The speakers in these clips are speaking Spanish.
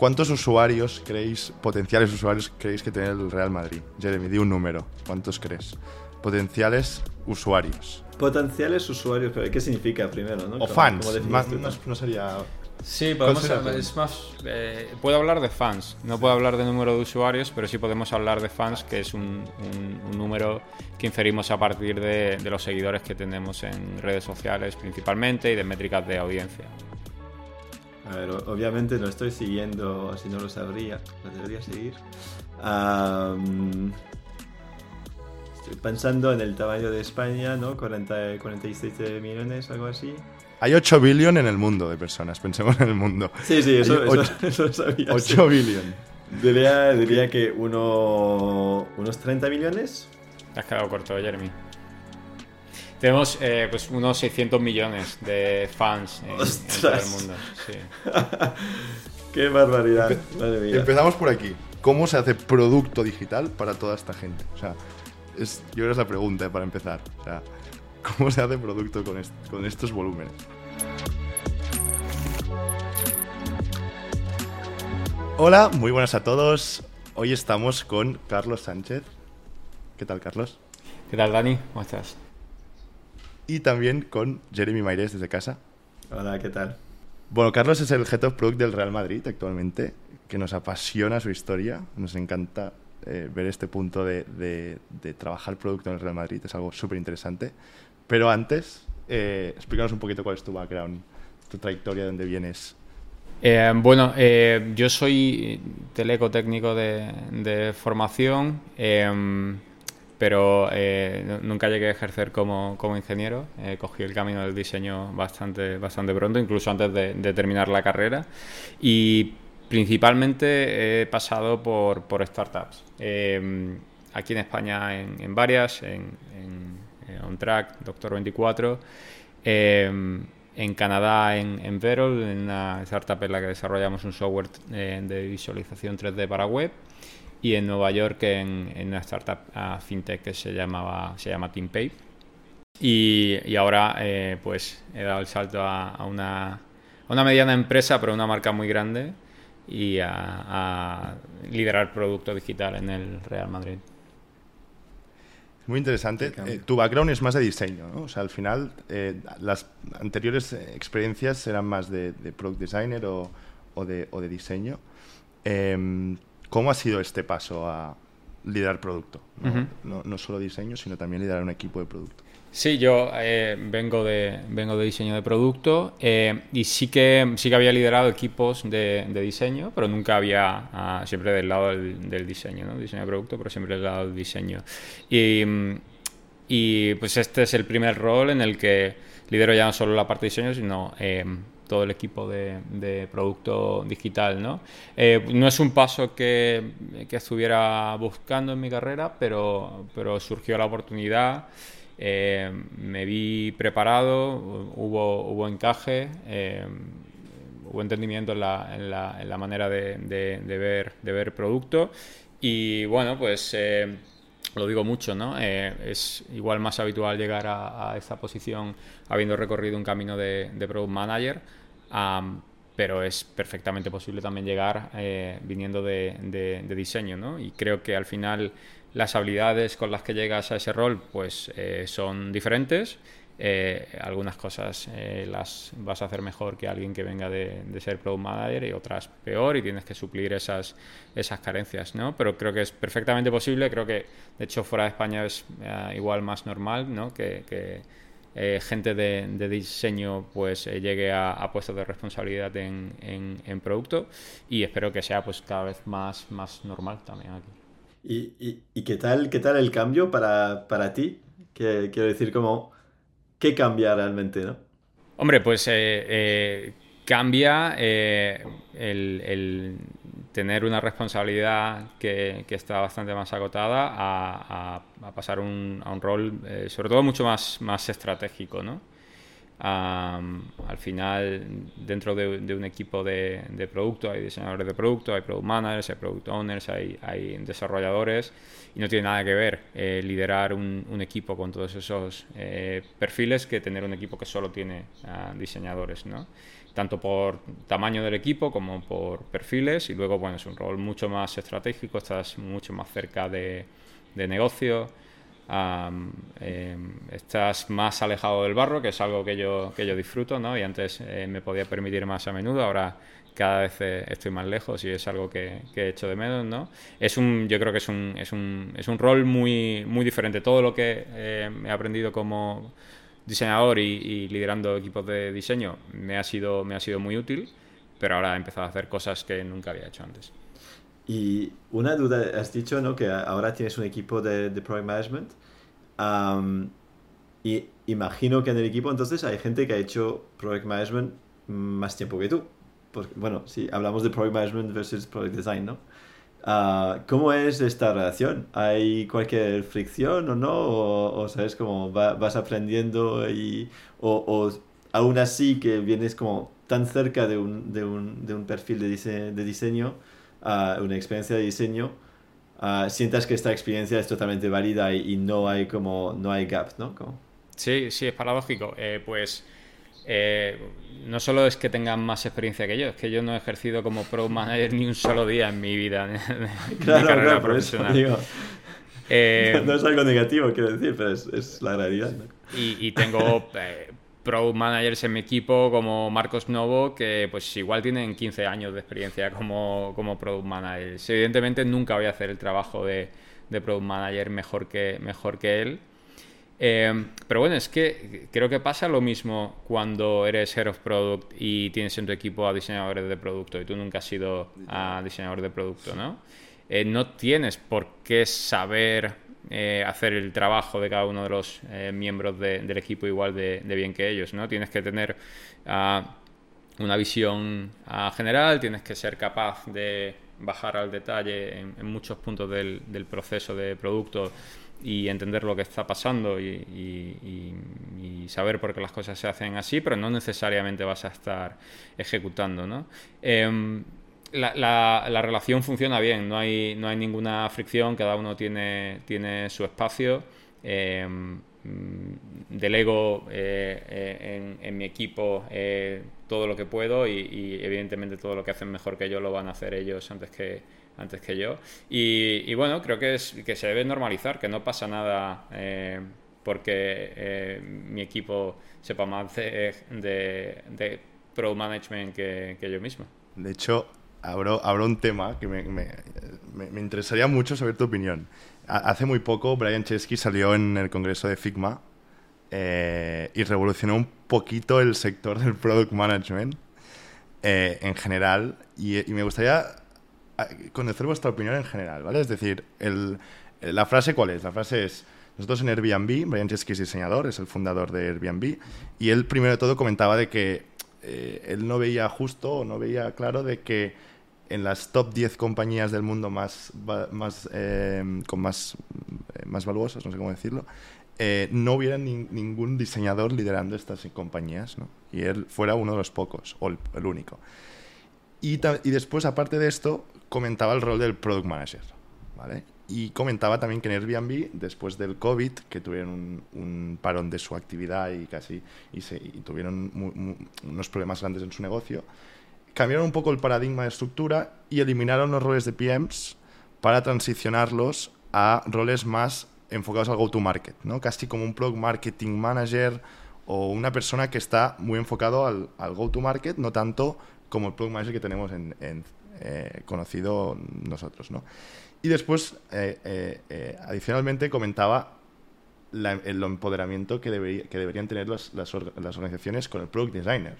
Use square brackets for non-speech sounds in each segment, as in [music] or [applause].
¿Cuántos usuarios creéis, potenciales usuarios creéis que tiene el Real Madrid? Jeremy, di un número. ¿Cuántos crees? Potenciales usuarios. Potenciales usuarios, pero ¿qué significa primero? ¿no? O ¿Cómo- fans. Más- tú? no, no sería. Sí, podemos, es más, eh, puedo hablar de fans, no puedo hablar de número de usuarios, pero sí podemos hablar de fans, que es un, un- un número que inferimos a partir de, de los seguidores que tenemos en redes sociales principalmente y de métricas de audiencia. A ver, obviamente no estoy siguiendo, si no lo sabría, lo debería seguir. Am, estoy pensando en el tamaño de España, ¿no? 40, 47 millones, algo así. Hay 8 billion en el mundo de personas, pensemos en el mundo. Sí, sí, eso, eso- ocho- [laughs] eso lo sabía. 8 sí. billion. Diría, diría que uno, unos 30 millones. Te has quedado corto, Jeremy. Tenemos eh, pues unos 600 millones de fans en, en todo el mundo. sí. [laughs] ¡Qué barbaridad! Madre mía. Empezamos por aquí. ¿Cómo se hace producto digital para toda esta gente? O sea, es, yo creo que es la pregunta eh, para empezar. O sea, ¿cómo se hace producto con, est- con estos volúmenes? Hola, muy buenas a todos. Hoy estamos con Carlos Sánchez. ¿Qué tal, Carlos? ¿Qué tal, Dani? ¿Cómo estás? Y también con Jeremy Maires desde casa. Hola, ¿qué tal? Bueno, Carlos es el Head of Product del Real Madrid actualmente, que nos apasiona su historia, nos encanta eh, ver este punto de, de- de trabajar producto en el Real Madrid, es algo súper interesante. Pero antes, eh, explícanos un poquito cuál es tu background, tu trayectoria, de dónde vienes. Eh, bueno, eh, yo soy teleco técnico de, de formación, em, pero eh, nu- nunca llegué a ejercer como, como ingeniero. Eh, cogí el camino del diseño bastante, bastante pronto, incluso antes de, terminar la carrera. Y principalmente he pasado por, por startups. Em, aquí en España en, en varias, en, en, eh, OnTrack, Doctor 24. em, en Canadá, en, en Verol, en una startup en la que desarrollamos un software eh, de visualización 3D para web. Y en Nueva York, en, en una startup ah, fintech que se, llamaba, se llama TeamPay. Y, y ahora, eh, pues, he dado el salto a, a una, a una mediana empresa, pero una marca muy grande, y a, a liderar producto digital en el Real Madrid. Muy interesante. Eh, tu background es más de diseño, ¿no? O sea, al final, eh, las anteriores eh, experiencias eran más de, de product designer o, o de, o de diseño. Em, ¿Cómo ha sido este paso a liderar producto? ¿no? Ujú. no, no solo diseño, sino también liderar un equipo de producto. Sí, yo eh, vengo, de, vengo de diseño de producto eh, y sí que, sí que había liderado equipos de, de diseño, pero nunca había, ah, siempre del lado del, del diseño, ¿no? Diseño de producto, pero siempre del lado del diseño. Y, y pues este es el primer rol en el que lidero ya no solo la parte de diseño, sino eh, todo el equipo de, producto digital, ¿no? Eh, no es un paso que, estuviera buscando en mi carrera, pero, pero surgió la oportunidad. Eh, me vi preparado, hubo, hubo encaje, eh, hubo entendimiento en la, en la, en la manera de, de- ver, de ver producto y bueno, pues lo digo mucho, ¿no? Es igual más habitual llegar a, a esta posición habiendo recorrido un camino de, de Product Manager, am, pero es perfectamente posible también llegar eh, viniendo de, de- de diseño, ¿no? Y creo que al final las habilidades con las que llegas a ese rol pues eh, son diferentes. Eh, algunas cosas eh, las vas a hacer mejor que alguien que venga de, de ser product manager y otras peor y tienes que suplir esas, esas carencias, ¿no? Pero creo que es perfectamente posible, creo que de hecho fuera de España es eh, igual más normal, ¿no? Que, que, eh, gente de, de diseño pues eh, llegue a, a puestos de responsabilidad en, en, en producto y espero que sea pues cada vez más, más normal también aquí. ¿Y, y, y qué tal, qué tal el cambio para, para ti? Que, quiero decir, como, ¿qué cambia realmente, no? Hombre, pues eh, cambia el, el tener una responsabilidad que, que está bastante más agotada a, a- pasar un- a un rol, eh, sobre todo mucho más, más estratégico, ¿no? Am, al final, dentro de, un equipo de, de producto, hay diseñadores de producto, hay product managers, hay product owners, hay, hay desarrolladores, y no tiene nada que ver eh, liderar un, equipo con todos esos eh, perfiles que tener un equipo que solo tiene ah, diseñadores, ¿no? Tanto por tamaño del equipo como por perfiles y luego bueno es un rol mucho más estratégico estás mucho más cerca de, de negocio em, estás más alejado del barro que es algo que yo que yo disfruto no y antes eh, me podía permitir más a menudo ahora cada vez eh, estoy más lejos y es algo que, que, he hecho de menos no es un yo creo que es un, es un, es un rol muy muy diferente. Todo lo que eh, he aprendido como diseñador y, liderando equipos de diseño me ha, sido, me ha sido muy útil, pero ahora he empezado a hacer cosas que nunca había hecho antes. Y una duda, has dicho ¿no? que ahora tienes un equipo de, de Product Management. y imagino que en el equipo entonces hay gente que ha hecho Product Management más tiempo que tú. Porque, bueno, si hablamos de Product Management versus Product Design, ¿no? Ah, ¿Cómo es esta relación? ¿Hay cualquier fricción o no? ¿O, sabes cómo vas aprendiendo y, o, aún así que vienes como tan cerca de un, de un, de un perfil de, de diseño, uh, una experiencia de diseño, uh, sientas que esta experiencia es totalmente válida y, no hay como no hay gap, ¿no? Sí, sí, es paradójico. Eh, pues eh, no solo es que tengan más experiencia que yo, es que yo no he ejercido como pro manager ni un solo día en mi vida [laughs] claro, carrera profesional. Eh, [laughs] no es algo negativo, quiero decir, pero es, la realidad. Y, tengo eh, pro managers en mi equipo como Marcos Novo, que pues igual tienen 15 años de experiencia como, como product managers. Evidentemente nunca voy a hacer el trabajo de, de product manager mejor que, mejor que él Em, pero bueno, es que creo que pasa lo mismo cuando eres Head of Product y tienes en tu equipo a diseñadores de producto y tú nunca has sido a diseñador de producto, ¿no? Eh, no tienes por qué saber eh, hacer el trabajo de cada uno de los eh, miembros del equipo igual de, bien que ellos, ¿no? Tienes que tener ah, una visión ah, general, tienes que ser capaz de bajar al detalle en, muchos puntos del, del proceso de producto y entender lo que está pasando y, saber por qué las cosas se hacen así, pero no necesariamente vas a estar ejecutando. ¿no? Em, la, relación funciona bien, no hay, no hay ninguna fricción, cada uno tiene, tiene su espacio. Em, delego eh, eh, en, mi equipo eh, todo lo que puedo y, evidentemente todo lo que hacen mejor que yo lo van a hacer ellos antes que, antes que yo. Y, bueno, creo que, es, que se debe normalizar, que no pasa nada eh, porque eh, mi equipo sepa más de, de, Pro Management que, que, yo mismo. De hecho, abro, abro un tema que me, me, me, interesaría mucho saber tu opinión. Hace muy poco Brian Chesky salió en el congreso de Figma eh, y revolucionó un poquito el sector del product management en general. Y, y, me gustaría conocer vuestra opinión en general, ¿vale? Es decir, el, la frase cuál es? La frase es, nosotros en Airbnb, Brian Chesky es diseñador, es el fundador de Airbnb, y él primero de todo comentaba de que eh, él no veía justo o no veía claro de que en las top 10 compañías del mundo más, más eh, con más, eh, más valuosas, no sé cómo decirlo, no hubiera ningún diseñador liderando estas compañías, ¿no? Y él fuera uno de los pocos, o el, único. Y, después, aparte de esto, comentaba el rol del product manager, ¿vale? Y comentaba también que en Airbnb, después del COVID, que tuvieron un, parón de su actividad y casi y, tuvieron unos problemas grandes en su negocio, cambiaron un poco el paradigma de estructura y eliminaron los roles de PMs para transicionarlos a roles más enfocados al go-to-market, ¿no? Casi como un product marketing manager o una persona que está muy enfocado al, go-to-market, no tanto como el product manager que tenemos en, en eh, conocido nosotros. ¿no? Y después, eh, eh, adicionalmente, comentaba el empoderamiento que, debería, que deberían tener las, las, organizaciones con el product designer,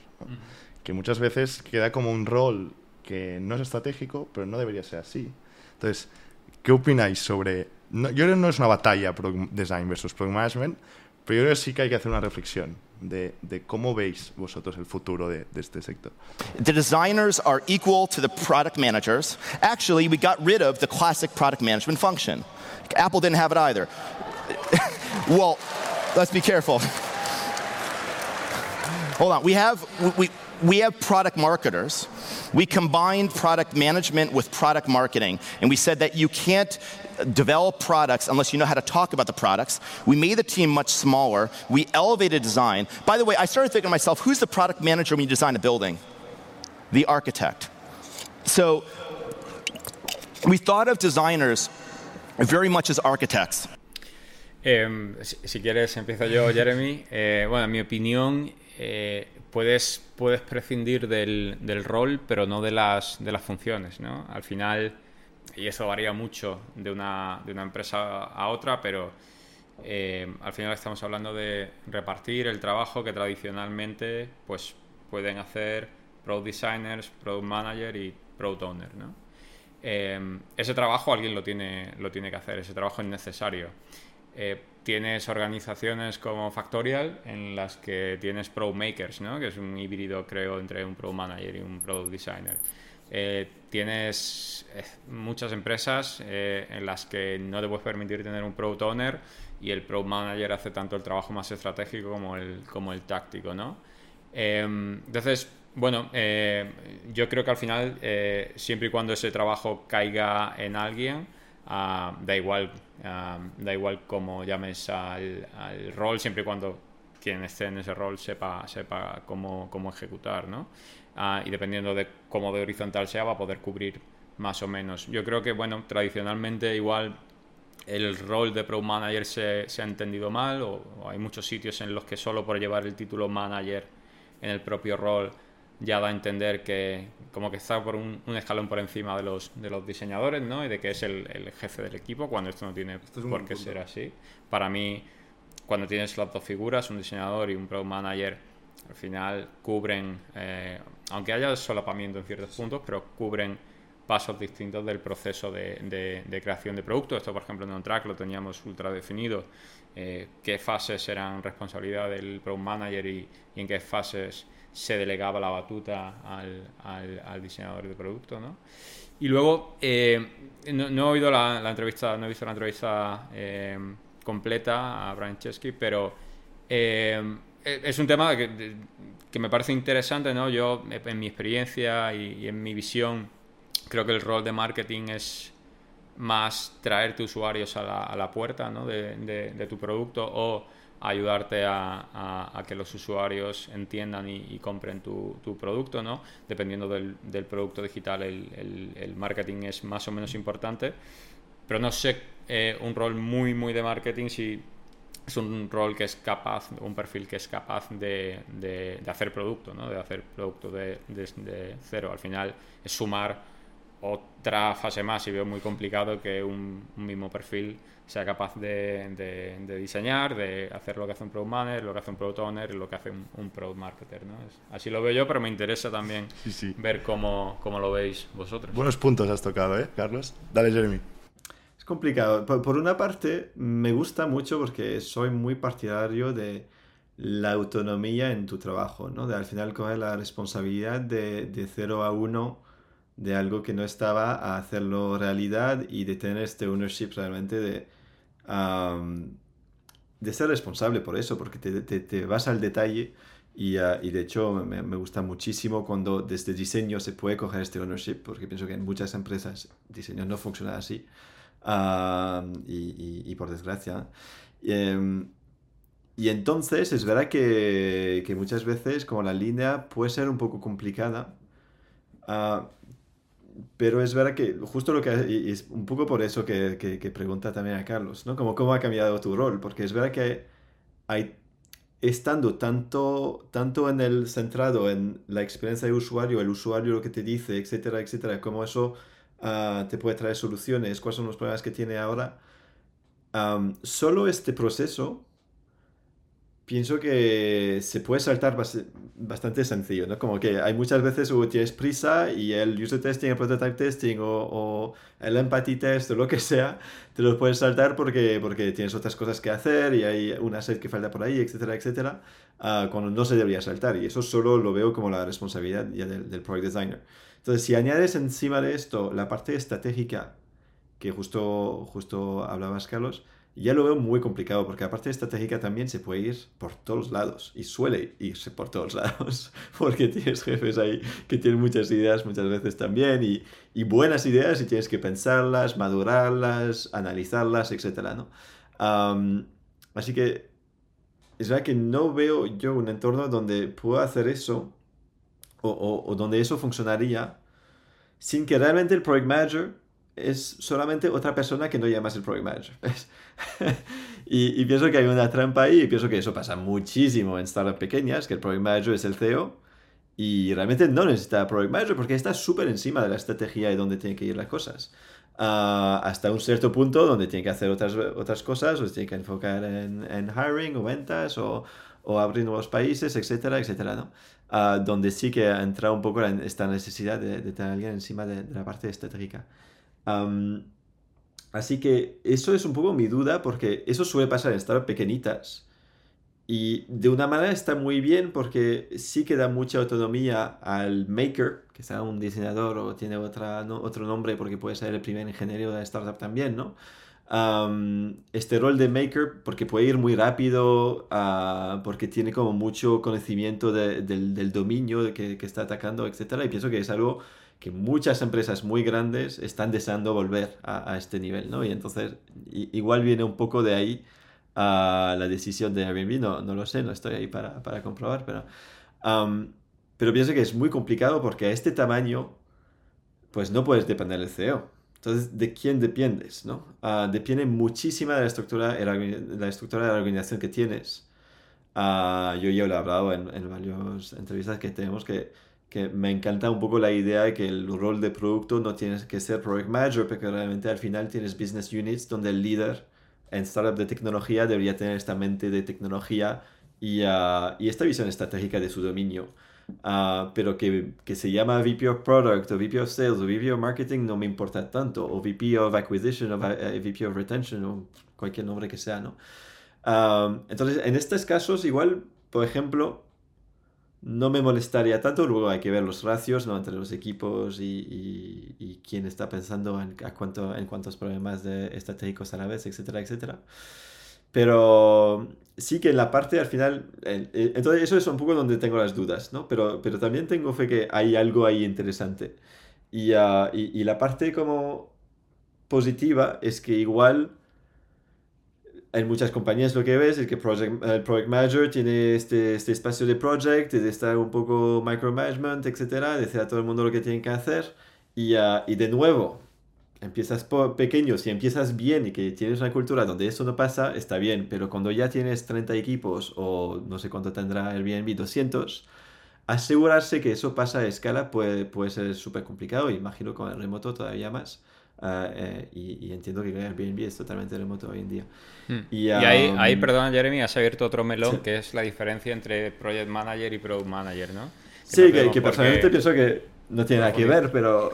que muchas veces queda como un rol que no es estratégico, pero no debería ser así. Entonces, ¿qué opináis sobre... yo creo que no es una batalla product design versus product management, pero yo creo que sí que hay que hacer una reflexión de, de cómo veis vosotros el futuro de, de este sector. The designers are equal to the product managers. Actually, we got rid of the classic product management function. Apple didn't have it either. [laughs] well, let's be careful. Hold on. We have, we, we have product marketers. We combined product management with product marketing, and we said that you can't develop products unless you know how to talk about the products. We made the team much smaller. We elevated design. By the way, I started thinking to myself, who's the product manager when you design a building? the architect. So we thought of designers very much as architects. Si, si, quieres, empiezo yo, Jeremy. Eh, bueno, en mi opinión, eh, puedes, puedes prescindir del, del, rol, pero no de las, de las funciones, ¿no? Al final, y eso varía mucho de una, de una empresa a otra, pero eh, al final estamos hablando de repartir el trabajo que tradicionalmente pues, pueden hacer product designers, product manager y product owner, ¿no? Eh, ese trabajo alguien lo tiene, lo tiene que hacer, ese trabajo es necesario. Eh, tienes organizaciones como Factorial en las que tienes Pro Makers, ¿no? que es un híbrido, creo, entre un Pro Manager y un Product Designer. Eh, tienes eh, muchas empresas eh, en las que no te puedes permitir tener un Product Owner y el Product Manager hace tanto el trabajo más estratégico como el, como el táctico. ¿no? entonces, bueno, yo creo que al final, siempre y cuando ese trabajo caiga en alguien, Uh, da igual uh, da igual cómo llames al, al, rol siempre y cuando quien esté en ese rol sepa, sepa cómo, cómo ejecutar ¿no? Uh, y dependiendo de cómo de horizontal sea va a poder cubrir más o menos yo creo que bueno tradicionalmente igual el rol de Pro Manager se, se ha entendido mal o, o, hay muchos sitios en los que solo por llevar el título Manager en el propio rol ya da a entender que como que está por un, un, escalón por encima de los, de los diseñadores, ¿no? Y de que es el, el jefe del equipo, cuando esto no tiene esto por qué ser así. Para mí, cuando tienes las dos figuras, un diseñador y un product manager, al final cubren, eh, aunque haya solapamiento en ciertos puntos, pero cubren pasos distintos del proceso de, de, de creación de producto. Esto, por ejemplo, en OnTrack lo teníamos ultra definido. Eh, qué fases eran responsabilidad del product manager y, y en qué fases se delegaba la batuta al, al, al diseñador de producto, ¿no? Y luego, eh, no, no, he oído la, la, entrevista, no he visto la entrevista eh, completa a Brian Chesky, pero eh, es un tema que, que, me parece interesante, ¿no? Yo, en mi experiencia y, en mi visión, creo que el rol de marketing es más traerte usuarios a la, puerta, ¿no? de, tu producto o ayudarte a, que los usuarios entiendan y, compren tu, producto, ¿no? Dependiendo del, producto digital, el, marketing es más o menos importante, pero no sé eh, un rol muy, muy de marketing si es un rol que es capaz, un perfil que es capaz de, de, de hacer producto, ¿no? De hacer producto de, de, cero. Al final es sumar otra fase más y veo muy complicado que un, un mismo perfil sea capaz de, de, de, diseñar, de hacer lo que hace un product manager, lo que hace un product owner y lo que hace un, un product marketer. ¿no? Así lo veo yo, pero me interesa también sí, sí. ver cómo, cómo, lo veis vosotros. Buenos puntos has tocado, ¿eh, Carlos? Dale, Jeremy. Complicado. Por, por una parte, me gusta mucho porque soy muy partidario de la autonomía en tu trabajo, ¿no? De al final coger la responsabilidad de, de 0 a 1 de algo que no estaba a hacerlo realidad y de tener este ownership realmente de um, de ser responsable por eso, porque te, te, te vas al detalle y, uh, y de hecho me, me, gusta muchísimo cuando desde diseño se puede coger este ownership, porque pienso que en muchas empresas diseño no funciona así uh, y, y, y, por desgracia. Um, y entonces es verdad que, que, muchas veces como la línea puede ser un poco complicada. Uh, pero es verdad que justo lo que y es un poco por eso que, que, que, pregunta también a Carlos, ¿no? Como cómo ha cambiado tu rol, porque es verdad que hay estando tanto tanto en el centrado en la experiencia de usuario, el usuario lo que te dice, etcétera, etcétera, cómo eso uh, te puede traer soluciones, cuáles son los problemas que tiene ahora. Solo este proceso pienso que se puede saltar bastante sencillo, ¿no? Como que hay muchas veces o tienes prisa y el user testing, el prototype testing o, el empathy test o lo que sea, te lo puedes saltar porque, porque tienes otras cosas que hacer y hay una set que falta por ahí, etcétera, etcétera, uh, cuando no se debería saltar. Y eso solo lo veo como la responsabilidad ya del, del product designer. Entonces, si añades encima de esto la parte estratégica, que justo, justo hablabas, Carlos, ya lo veo muy complicado porque aparte de estratégica también se puede ir por todos lados y suele irse por todos [laughs] lados porque tienes jefes ahí que tienen muchas ideas muchas veces también y, y buenas ideas y tienes que pensarlas, madurarlas, analizarlas, etc. ¿no? Um, así que es verdad que no veo yo un entorno donde pueda hacer eso o, donde eso funcionaría sin que realmente el Project Manager es solamente otra persona que no llamas el Project Manager. [laughs] y, y, pienso que hay una trampa ahí y pienso que eso pasa muchísimo en startups pequeñas, que el Project Manager es el CEO y realmente no necesita Project Manager porque está súper encima de la estrategia y dónde tienen que ir las cosas. Ah, hasta un cierto punto donde tiene que hacer otras, otras cosas, o tiene que enfocar en, en hiring o ventas o, o, abrir nuevos países, etcétera, etcétera, ¿no? Ah, donde sí que entra un poco esta necesidad de, de tener a alguien encima de, la parte estratégica. así que eso es un poco mi duda porque eso suele pasar en startups pequeñitas y de una manera está muy bien porque sí que da mucha autonomía al maker, que sea un diseñador o tiene otra, otro nombre porque puede ser el primer ingeniero de la startup también, ¿no? Este rol de maker porque puede ir muy rápido, uh, porque tiene como mucho conocimiento del, del, dominio que, que, está atacando, etc. Y pienso que es algo que muchas empresas muy grandes están deseando volver a, este nivel, ¿no? Y entonces igual viene un poco de ahí a la decisión de Airbnb, no, no lo sé, no estoy ahí para, para comprobar, pero, pero pienso que es muy complicado porque a este tamaño, pues no puedes depender del CEO. Entonces, ¿de quién dependes? ¿no? Uh, depende muchísima de la estructura, la estructura de la organización que tienes. Uh, yo ya lo he hablado en, en varias entrevistas que tenemos que, que me encanta un poco la idea de que el rol de producto no tienes que ser project manager, porque realmente al final tienes business units donde el líder en startup de tecnología debería tener esta mente de tecnología y, uh, y esta visión estratégica de su dominio. Uh, pero que, que, se llama VP of Product o VP of Sales o VP of Marketing no me importa tanto, o VP of Acquisition o VP of Retention o cualquier nombre que sea, ¿no? Uh, entonces, en estos casos, igual, por ejemplo, no me molestaría tanto. Luego hay que ver los ratios ¿no? entre los equipos y, y, quién está pensando en, a cuánto, en cuántos problemas de estratégicos a la vez, etcétera, etcétera. Pero sí que en la parte al final, entonces eso es un poco donde tengo las dudas, ¿no? Pero, pero también tengo fe que hay algo ahí interesante. Y, uh, y, y la parte como positiva es que igual en muchas compañías lo que ves es que project, el project manager tiene este, este espacio de project, de estar un poco micromanagement, etcétera, decir a todo el mundo lo que tienen que hacer. Y, uh, y de nuevo, empiezas por pequeño, si empiezas bien y que tienes una cultura donde eso no pasa, está bien, pero cuando ya tienes 30 equipos o no sé cuánto tendrá Airbnb, 200, asegurarse que eso pasa a escala puede, puede ser súper complicado, imagino con el remoto todavía más. Ah, eh, y, entiendo que Airbnb es totalmente remoto hoy en día. Hmm. Y, ahí, ahí, perdón, Jeremy, has abierto otro melón [laughs] que es la diferencia entre Project Manager y Product Manager, ¿no? sí, que, personalmente pienso que no tiene nada que ver, pero,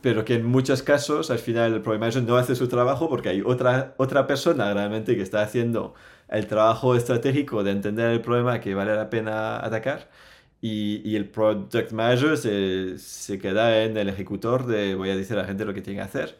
pero que en muchos casos al final el Manager no hace su trabajo porque hay otra, otra persona realmente que está haciendo el trabajo estratégico de entender el problema que vale la pena atacar. Y, y, el project manager se, se, queda en el ejecutor de voy a decir a la gente lo que tiene que hacer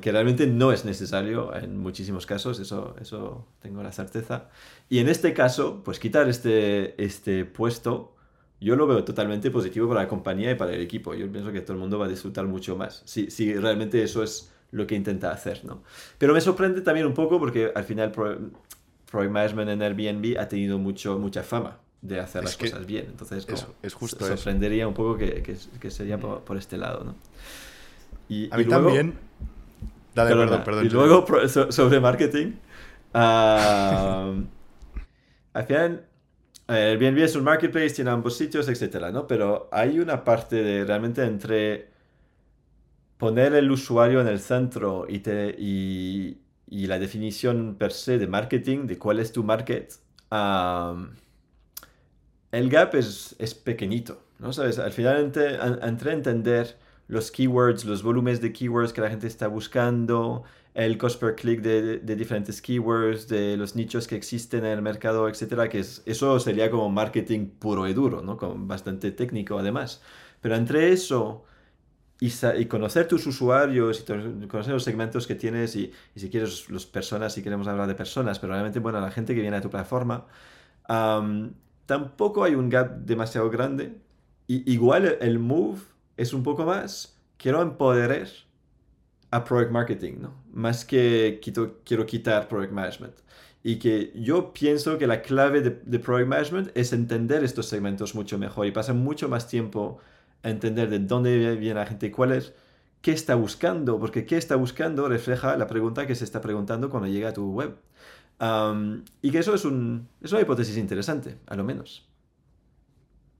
que realmente no es necesario en muchísimos casos, eso, eso tengo la certeza. Y en este caso, pues quitar este, este puesto, yo lo veo totalmente positivo para la compañía y para el equipo. Yo pienso que todo el mundo va a disfrutar mucho más, si, si realmente eso es lo que intenta hacer, ¿no? Pero me sorprende también un poco porque al final Project Management en Airbnb ha tenido mucho, mucha fama de hacer las cosas bien. Entonces, es justo sorprendería un poco que, que, sería por, por, este lado, ¿no? Y, a mí también. Dale, perdón, perdón. Y luego sobre marketing. Uh, [laughs] al final, Airbnb es un marketplace, tiene ambos sitios, etcétera, ¿no? Pero hay una parte de realmente entre poner el usuario en el centro y, te, y, la definición per se de marketing, de cuál es tu market, el gap es, es pequeñito, ¿no? ¿Sabes? Al final entre, entre entender los keywords, los volúmenes de keywords que la gente está buscando, el cost per click de, diferentes keywords, de los nichos que existen en el mercado, etcétera, que es, eso sería como marketing puro y duro, ¿no? Con bastante técnico además. Pero entre eso y, conocer tus usuarios y conocer los segmentos que tienes y, si quieres las personas, si queremos hablar de personas, pero realmente, bueno, la gente que viene a tu plataforma, tampoco hay un gap demasiado grande. Y igual el move es un poco más, quiero empoderar a Product Marketing, ¿no? Más que quiero quitar Product Management. Y que yo pienso que la clave de, de Product Management es entender estos segmentos mucho mejor y pasar mucho más tiempo a entender de dónde viene la gente, cuál es, qué está buscando, porque qué está buscando refleja la pregunta que se está preguntando cuando llega a tu web. Um, y que eso es, un, es una hipótesis interesante, a lo menos.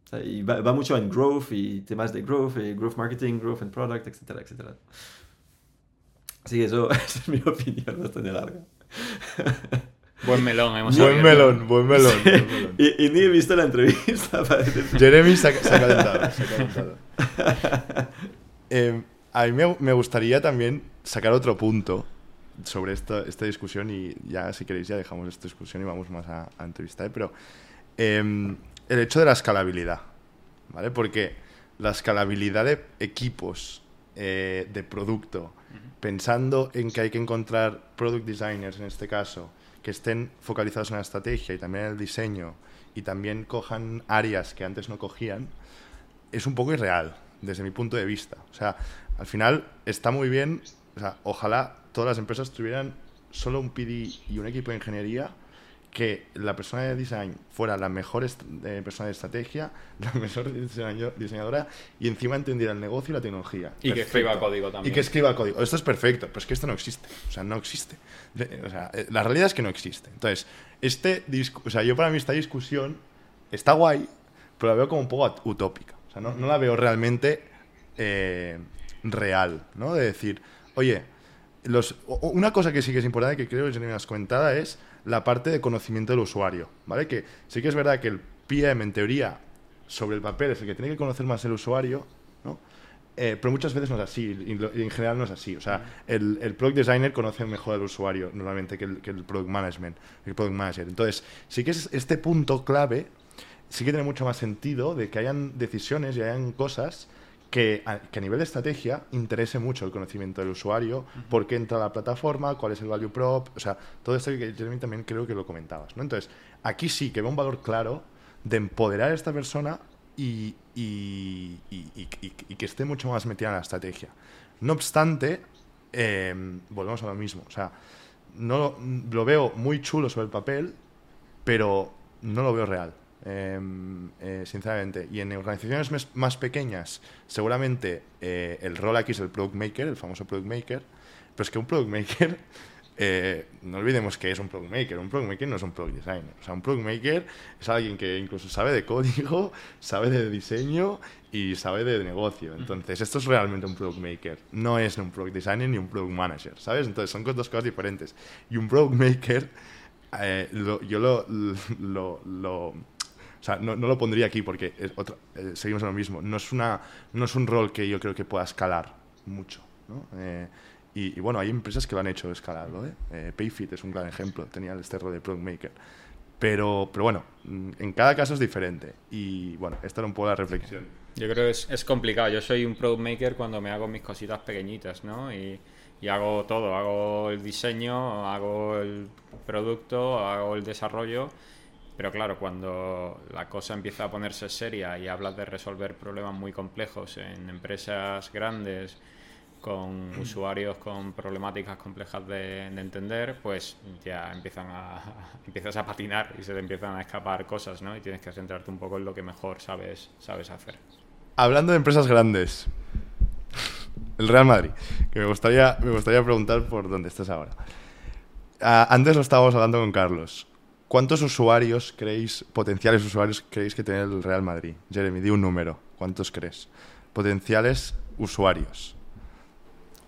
O sea, y va, va, mucho en growth y temas de growth, y growth marketing, growth and product, etcétera, etcétera. Así que eso, [laughs] esa es mi opinión bastante larga. Buen melón, hemos Buen melón, buen melón. Sí. buen [laughs] melón. Y, y, ni he visto la entrevista. [laughs] Parece. Jeremy se ha, se ha calentado. Se ha calentado. Eh, a mí me, me, gustaría también sacar otro punto sobre esta, esta, discusión y ya, si queréis, ya dejamos esta discusión y vamos más a, a entrevistar. Pero eh, el hecho de la escalabilidad, ¿vale? Porque la escalabilidad de equipos, eh, de producto. Pensando en que hay que encontrar product designers en este caso, que estén focalizados en la estrategia y también en el diseño y también cojan áreas que antes no cogían, es un poco irreal desde mi punto de vista. O sea, al final está muy bien, o sea, ojalá todas las empresas tuvieran solo un PD y un equipo de ingeniería que la persona de design fuera la mejor eh, persona de estrategia, [laughs] la mejor diseñadora y encima entendiera el negocio y la tecnología. Y perfecto. que escriba código también. Y que escriba código. Esto es perfecto, pero es que esto no existe. O sea, no existe. O sea, eh, la realidad es que no existe. Entonces, este o sea, yo para mí esta discusión está guay, pero la veo como un poco utópica. O sea, no, no la veo realmente eh, real, ¿no? De decir, oye, los, una cosa que sí que es importante, que creo que me has comentado, es la parte de conocimiento del usuario, ¿vale? Que sí que es verdad que el PM, en teoría, sobre el papel es el que tiene que conocer más el usuario, ¿no? Eh, pero muchas veces no es así, y, en general no es así. O sea, el, el product designer conoce mejor al usuario normalmente que el, que el, product management, el product manager. Entonces, sí que es este punto clave, sí que tiene mucho más sentido de que hayan decisiones y hayan cosas que a, que a, nivel de estrategia interese mucho el conocimiento del usuario, uh -huh. por qué entra a la plataforma, cuál es el value prop, o sea, todo esto que Jeremy también creo que lo comentabas, ¿no? Entonces, aquí sí que veo un valor claro de empoderar a esta persona y, y, y, y que esté mucho más metida en la estrategia. No obstante, eh, volvemos a lo mismo, o sea, no lo veo muy chulo sobre el papel, pero no lo veo real. Eh, eh, sinceramente. Y en organizaciones más pequeñas, seguramente eh, el rol aquí es el product maker, el famoso product maker, pero es que un product maker, [laughs] eh, no olvidemos que es un product maker, un product maker no es un product designer. O sea, un product maker es alguien que incluso sabe de código, [laughs] sabe de diseño y sabe de negocio. Entonces, esto es realmente un product maker. No es un product designer ni un product manager, ¿sabes? Entonces, son dos cosas diferentes. Y un product maker, lo, yo lo, [laughs] lo, lo o sea, no, lo pondría aquí porque otro, eh, seguimos en lo mismo. No es, una, no es un rol que yo creo que pueda escalar mucho. Eh, y, bueno, hay empresas que lo han hecho escalarlo. ¿eh? Payfit es un gran ejemplo, tenía este rol de Product Maker. Pero, pero bueno, mm, en cada caso es diferente. Y bueno, esta era un poco la reflexión. Yo creo que es, complicado. Yo soy un Product Maker cuando me hago mis cositas pequeñitas, ¿no? Y hago todo. Hago el diseño, hago el producto, hago el desarrollo pero claro, cuando la cosa empieza a ponerse seria y hablas de resolver problemas muy complejos en empresas grandes, con usuarios con problemáticas complejas de, de, entender, pues ya empiezan a, [laughs] empiezas a patinar y se te empiezan a escapar cosas, ¿no? Y tienes que centrarte un poco en lo que mejor sabes, sabes hacer. Hablando de empresas grandes, el Real Madrid, que me gustaría, me gustaría preguntar por dónde estás ahora. Uh, antes lo estábamos hablando con Carlos. ¿Cuántos usuarios creéis, potenciales usuarios creéis que tiene el Real Madrid? Jeremy, di un número. ¿Cuántos crees? Potenciales usuarios.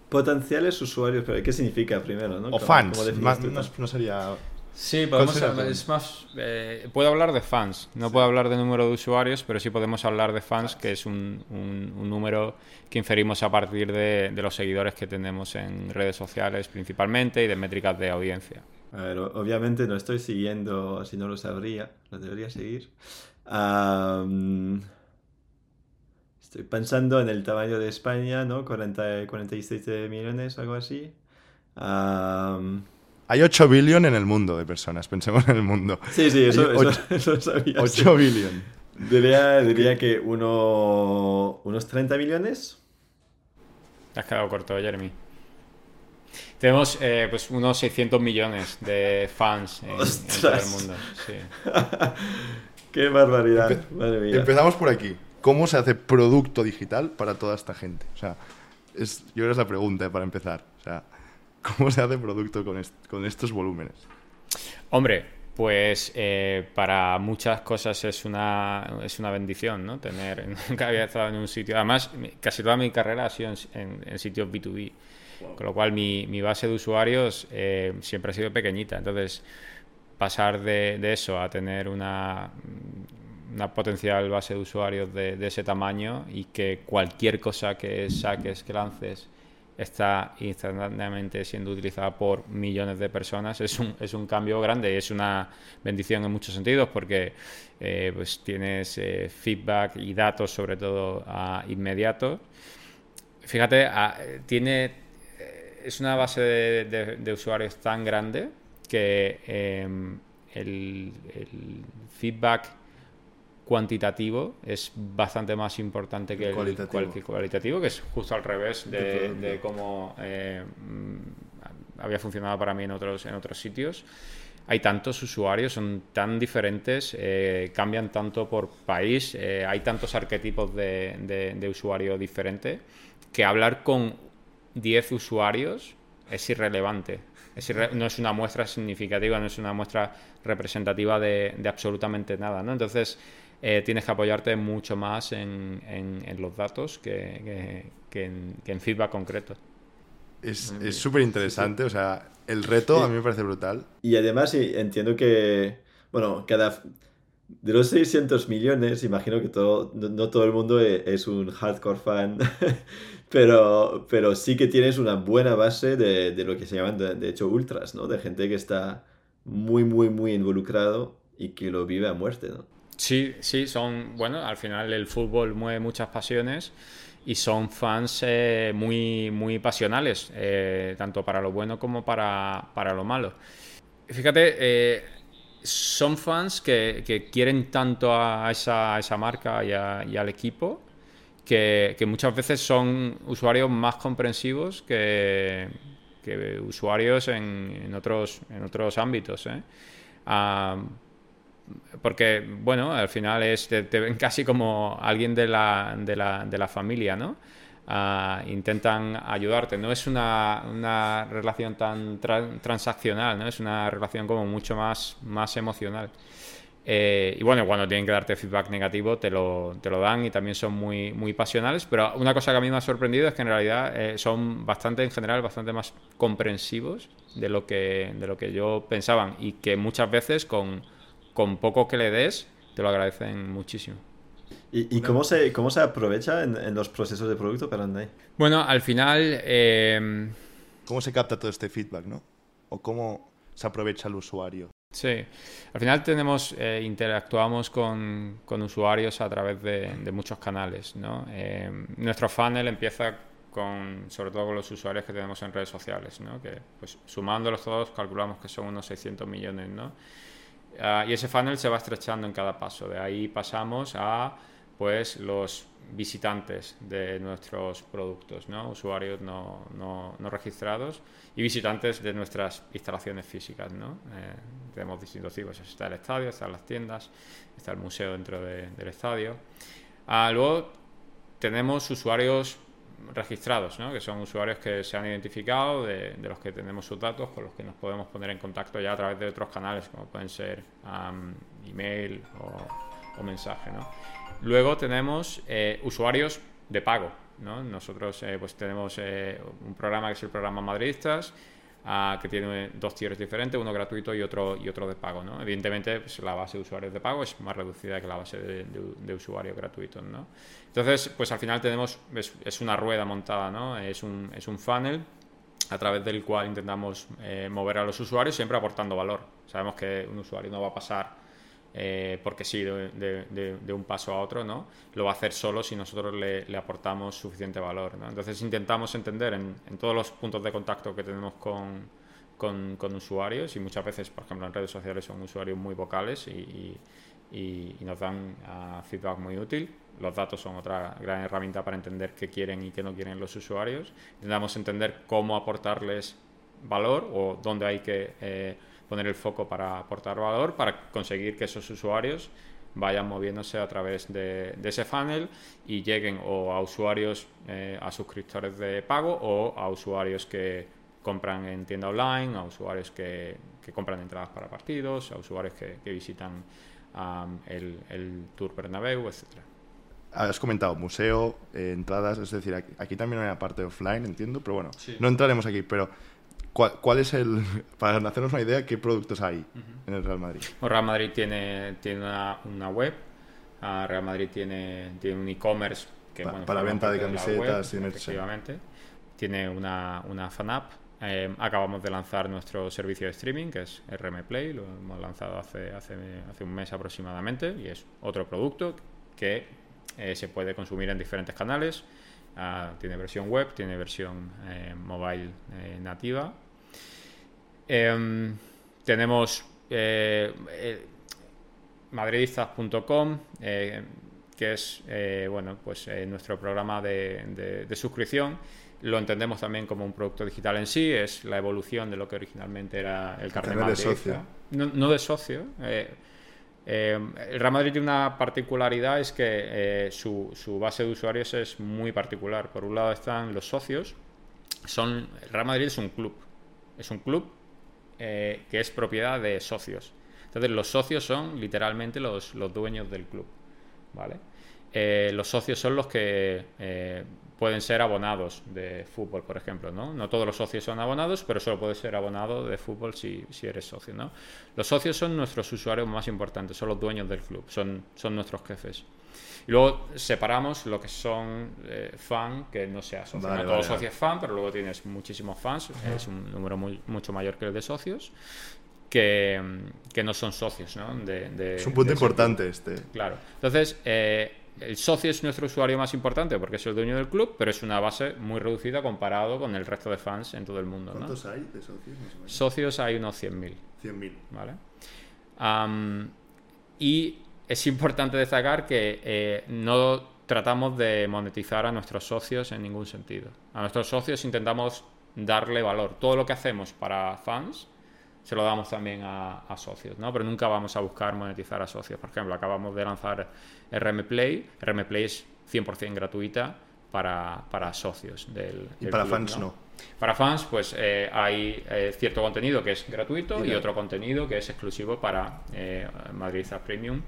Potenciales usuarios, pero ¿qué significa primero? ¿no? O fans. Más, no, no, sería... Sí, podemos es más, eh, puedo hablar de fans, no sí. puedo hablar de número de usuarios, pero sí podemos hablar de fans, que es un, un, un número que inferimos a partir de, de los seguidores que tenemos en redes sociales principalmente y de métricas de audiencia. A ver, obviamente no estoy siguiendo, si no lo sabría, lo debería seguir. Um, estoy pensando en el tamaño de España, ¿no? 40, 47 millones, algo así. Um, Hay 8 billones en el mundo de personas, pensemos en el mundo. Sí, sí, eso, eso, [laughs] eso, lo sabía. 8 sí. billones. Diría, diría que uno, unos 30 millones. Te has quedado corto, Jeremy. Tenemos eh, pues unos 600 millones de fans en, en todo el mundo. Sí. [laughs] ¡Qué barbaridad! Madre mía. Empezamos por aquí. ¿Cómo se hace producto digital para toda esta gente? O sea, es, yo creo que es la pregunta eh, para empezar. O sea, ¿cómo se hace producto con, est- con estos volúmenes? Hombre, pues eh, para muchas cosas es una, es una bendición, ¿no? Tener, [laughs] nunca había estado en un sitio, además casi toda mi carrera ha sido en, en- en sitios B2B, con lo cual mi, mi base de usuarios eh, siempre ha sido pequeñita, entonces pasar de, eso a tener una, una potencial base de usuarios de, ese tamaño y que cualquier cosa que saques, que lances, está instantáneamente siendo utilizada por millones de personas es un, es un cambio grande y es una bendición en muchos sentidos porque eh, pues tienes eh, feedback y datos sobre todo ah, inmediatos. Fíjate, ah, tiene es una base de, de- de usuarios tan grande que eh, el, el feedback cuantitativo es bastante más importante que el Cualitativo. cual- que cualitativo, que es justo al revés de, de cómo eh, mm, había funcionado para mí en otros, en otros sitios. Hay tantos usuarios, son tan diferentes, eh, cambian tanto por país, eh, hay tantos arquetipos de, de- de usuario diferente, que hablar con 10 usuarios es irrelevante. Es irre- no es una muestra significativa, no es una muestra representativa de, de absolutamente nada. ¿no? Entonces, eh, tienes que apoyarte mucho más en, en- en los datos que, que- que en, que en feedback concreto. Es súper interesante. O sea, el reto a mí me parece brutal. Y además sí, entiendo que, bueno, cada... De los 600 millones, imagino que todo, no, no todo el mundo e- es un hardcore fan, [laughs] pero, pero sí que tienes una buena base de, de lo que se llaman, de, hecho, ultras, ¿no? De gente que está muy, muy, muy involucrado y que lo vive a muerte, ¿no? Sí, sí, son, bueno, al final el fútbol mueve muchas pasiones y son fans eh, muy, muy pasionales, eh, tanto para lo bueno como para, para lo malo. Fíjate, eh, son fans que, que quieren tanto a esa, esa marca y, a- y al equipo que, muchas veces son usuarios más comprensivos que, usuarios en, otros, en otros ámbitos. ¿eh? Ah, porque, bueno, al final es, te, ven casi como alguien de la, de la, de la familia, ¿no? Ah, intentan ayudarte. No es una, una relación tan tra- transaccional, ¿no? Es una relación como mucho más emocional. Eh, y bueno, cuando tienen que darte feedback negativo te lo, te lo dan y también son muy, muy pasionales. Pero una cosa que a mí me ha sorprendido es que en realidad eh, son bastante, en general, bastante más comprensivos de lo que, de lo que yo pensaban y que muchas veces con, con poco que le des te lo agradecen muchísimo. ¿Y, y cómo, se, cómo se aprovecha en, en los procesos de producto para Andai? Bueno, al final... eh, ¿Cómo se capta todo este feedback, no? O cómo se aprovecha el usuario. Sí, al final tenemos, eh, interactuamos con, usuarios a través de, muchos canales, ¿no? Eh, nuestro funnel empieza con, sobre todo con los usuarios que tenemos en redes sociales, ¿no? Que, pues, sumándolos todos calculamos que son unos 600 millones, ¿no? Ah, y ese funnel se va estrechando en cada paso. De ahí pasamos a, pues, los visitantes de nuestros productos, ¿no? Usuarios no, no, no registrados y visitantes de nuestras instalaciones físicas, ¿no? Eh, tenemos distintos tipos. Está el estadio, están las tiendas, está el museo dentro de- del estadio. Ah, luego tenemos usuarios registrados, ¿no? que son usuarios que se han identificado, de, los que tenemos sus datos, con los que nos podemos poner en contacto ya a través de otros canales, como pueden ser am, email o, o mensaje. ¿no? Luego tenemos eh, usuarios de pago. ¿no? Nosotros eh, pues tenemos eh, un programa que es el programa Madridistas, ah, que tiene dos tiers diferentes, uno gratuito y otro, y otro de pago. ¿no? Evidentemente, pues, la base de usuarios de pago es más reducida que la base de, usuarios gratuitos. ¿no? Entonces, pues al final tenemos, es, es una rueda montada, ¿no? es, un, es un funnel a través del cual intentamos mover a los usuarios siempre aportando valor. Sabemos que un usuario no va a pasar eh, porque sí, de, de- de- de un paso a otro, ¿no? Lo va a hacer solo si nosotros le, le aportamos suficiente valor, ¿no? Entonces intentamos entender en, en todos los puntos de contacto que tenemos con, con, con usuarios y muchas veces, por ejemplo, en redes sociales son usuarios muy vocales y, y- y- nos dan ah, feedback muy útil. Los datos son otra gran herramienta para entender qué quieren y qué no quieren los usuarios. Intentamos entender cómo aportarles valor o dónde hay que eh, poner el foco para aportar valor para conseguir que esos usuarios vayan moviéndose a través de, ese funnel y lleguen o a usuarios, eh, a suscriptores de pago o a usuarios que compran en tienda online, a usuarios que, compran entradas para partidos, a usuarios que, visitan el, el, Tour Bernabéu, etcétera. Has comentado museo, eh, entradas, es decir, aquí, también hay una parte offline, entiendo, pero bueno, no entraremos aquí, pero ¿cuál, es el, [laughs] para hacernos una idea, qué productos hay en el Real Madrid? Real Madrid tiene, tiene una, web, ah, Real Madrid tiene, tiene un e-commerce que, para venta de camisetas, web, efectivamente. Tiene una, una fan app. Eh, acabamos de lanzar nuestro servicio de streaming, que es RM Play, lo hemos lanzado hace, hace, hace un mes aproximadamente, y es otro producto que eh, se puede consumir en diferentes canales. Ah, tiene versión web, tiene versión eh, mobile eh, nativa. Em, tenemos madridistas.com, que es bueno, pues, nuestro programa de, suscripción lo entendemos también como un producto digital en sí, es la evolución de lo que originalmente era el carnet de socio. No, no, de socio. Eh, el Real Madrid tiene una particularidad, es que eh, su, base de usuarios es muy particular. Por un lado están los socios. Son, el Real Madrid es un club. Es un club eh, que es propiedad de socios. Entonces los socios son literalmente los, los dueños del club. ¿vale? los socios son los que pueden ser abonados de fútbol, por ejemplo, ¿no? No todos los socios son abonados, pero solo puedes ser abonado de fútbol si, si, eres socio, ¿no? Los socios son nuestros usuarios más importantes, son los dueños del club, son, son nuestros jefes. Y luego separamos lo que son eh, fan, que no sea socio. no todos socios fan, pero luego tienes muchísimos fans, es un número muy, mucho mayor que el de socios. Que, que no son socios, ¿no? De, es un punto importante este. Claro. Entonces, eh, el socio es nuestro usuario más importante porque es el dueño del club, pero es una base muy reducida comparado con el resto de fans en todo el mundo. ¿Cuántos hay de socios? Socios hay unos 100.000. 100.000. ¿Vale? y es importante destacar que eh, no tratamos de monetizar a nuestros socios en ningún sentido. A nuestros socios intentamos darle valor. Todo lo que hacemos para fans se lo damos también a, socios, ¿no? Pero nunca vamos a buscar monetizar a socios. Por ejemplo, acabamos de lanzar RM Play. RM Play es 100% gratuita para, para socios del, ¿Y para fans no? Para fans, pues eh, hay eh, cierto contenido que es gratuito y, otro contenido que es exclusivo para eh, Premium,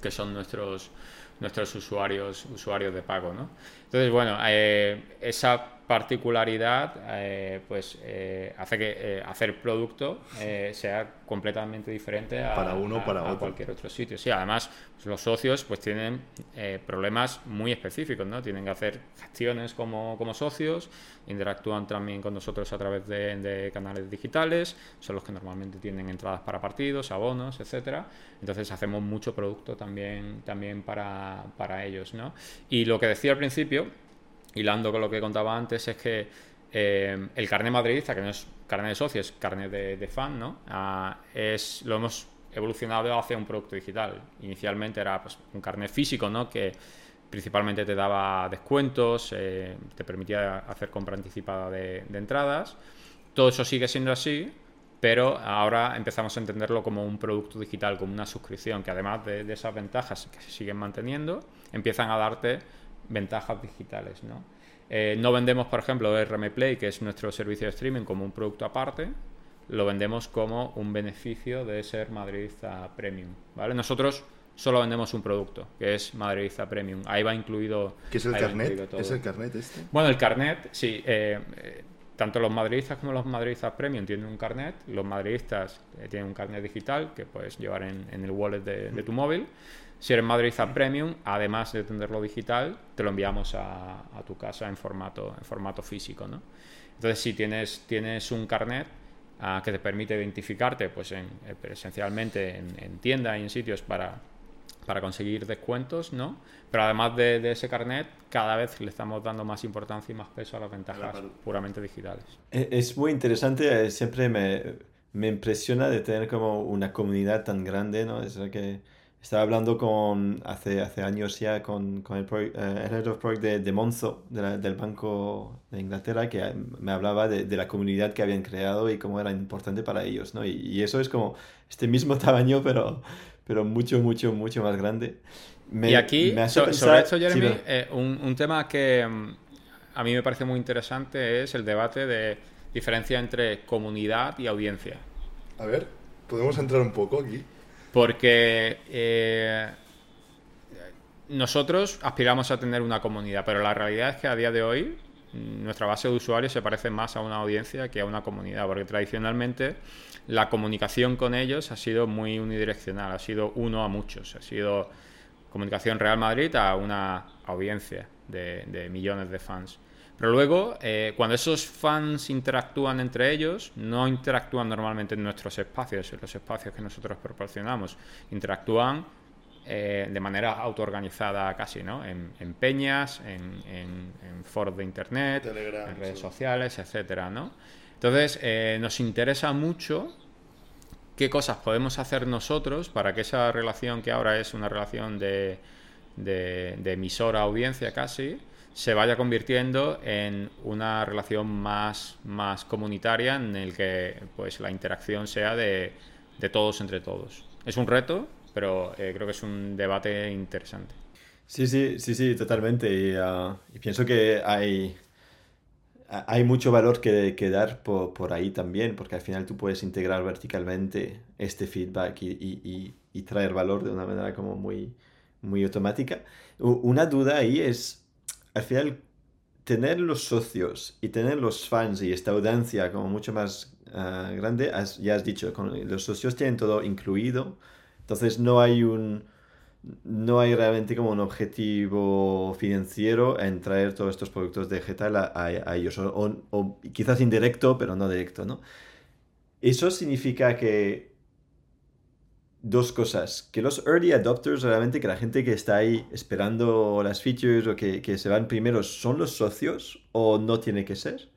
que son nuestros nuestros usuarios usuarios de pago, ¿no? Entonces, bueno, eh, esa particularidad eh, pues eh, hace que eh, hacer producto sea completamente diferente a, para uno, para cualquier otro sitio. Sí, además pues, los socios pues tienen problemas muy específicos, ¿no? Tienen que hacer gestiones como, como socios, interactúan también con nosotros a través de, canales digitales, son los que normalmente tienen entradas para partidos, abonos, etcétera. Entonces hacemos mucho producto también, también para, para ellos, ¿no? Y lo que decía al principio hilando con lo que contaba antes, es que eh, el carnet madridista, que no es carnet de socio, es carnet de, fan, ¿no? Ah, es, lo hemos evolucionado hacia un producto digital. Inicialmente era pues, un carnet físico, ¿no? Que principalmente te daba descuentos, eh, te permitía hacer compra anticipada de, entradas. Todo eso sigue siendo así, pero ahora empezamos a entenderlo como un producto digital, como una suscripción, que además de, de esas ventajas que se siguen manteniendo, empiezan a darte ventajas digitales. ¿no? Eh, no vendemos, por ejemplo, RM Play, que es nuestro servicio de streaming, como un producto aparte, lo vendemos como un beneficio de ser madridista premium. ¿vale? Nosotros solo vendemos un producto, que es madridista premium. Ahí va incluido. ¿Qué es el carnet? ¿Es el carnet este? Bueno, el carnet, sí. Eh, eh, tanto los madridistas como los madridistas premium tienen un carnet. Los madridistas tienen un carnet digital que puedes llevar en, el wallet de, de tu móvil. Si eres Madridista Premium, además de tenerlo digital, te lo enviamos a, tu casa en formato, en formato físico. ¿no? Entonces, si tienes, tienes un carnet ah, que te permite identificarte pues en, eh, esencialmente en, en tiendas y en sitios para, para conseguir descuentos, ¿no? Pero además de, ese carnet, cada vez le estamos dando más importancia y más peso a las ventajas puramente digitales. E, es muy interesante, eh, siempre me, me impresiona de tener como una comunidad tan grande, ¿no? Es que estaba hablando con, hace, hace años ya con, con el, eh, Head of Project de, de Monzo, del Banco de Inglaterra, que me hablaba de, de, la comunidad que habían creado y cómo era importante para ellos, ¿no? Y, y, eso es como este mismo [laughs] tamaño, pero, pero mucho, mucho, mucho más grande. Me, y aquí, me hace sobre esto, Jeremy, sí, eh, un, un, tema que mm, a mí me parece muy interesante es el debate de diferencia entre comunidad y audiencia. A ver, ¿podemos entrar un poco aquí? Porque eh, nosotros aspiramos a tener una comunidad, pero la realidad es que a día de hoy nuestra base de usuarios se parece más a una audiencia que a una comunidad, porque tradicionalmente la comunicación con ellos ha sido muy unidireccional, ha sido uno a muchos, ha sido comunicación Real Madrid a una audiencia de millones de fans. Pero luego, eh, cuando esos fans interactúan entre ellos, no interactúan normalmente en nuestros espacios, en los espacios que nosotros proporcionamos. Interactúan eh, de manera autoorganizada casi, ¿no? En, en peñas, en, en, en, foros de internet, Telegram, en redes sí. sociales, etcétera, ¿no? Entonces, eh, nos interesa mucho qué cosas podemos hacer nosotros para que esa relación que ahora es una relación de, de, de emisora-audiencia casi, se vaya convirtiendo en una relación más, más comunitaria en el que pues la interacción sea de, de todos entre todos. Es un reto, pero eh, creo que es un debate interesante. Sí, sí, sí, sí, totalmente. Y, y pienso que hay, hay mucho valor que, que dar por, por, ahí también, porque al final tú puedes integrar verticalmente este feedback y, y, y traer valor de una manera como muy, muy automática. Una duda ahí es al final tener los socios y tener los fans y esta audiencia como mucho más uh, grande, ya has dicho, los socios tienen todo incluido, entonces no hay un no hay realmente como un objetivo financiero en traer todos estos productos digital a, ellos, o, o, o, quizás indirecto, pero no directo, ¿no? Eso significa que dos cosas. Que los early adopters, realmente, que la gente que está ahí esperando las features o que, que se van primero, son los socios o no tiene que ser.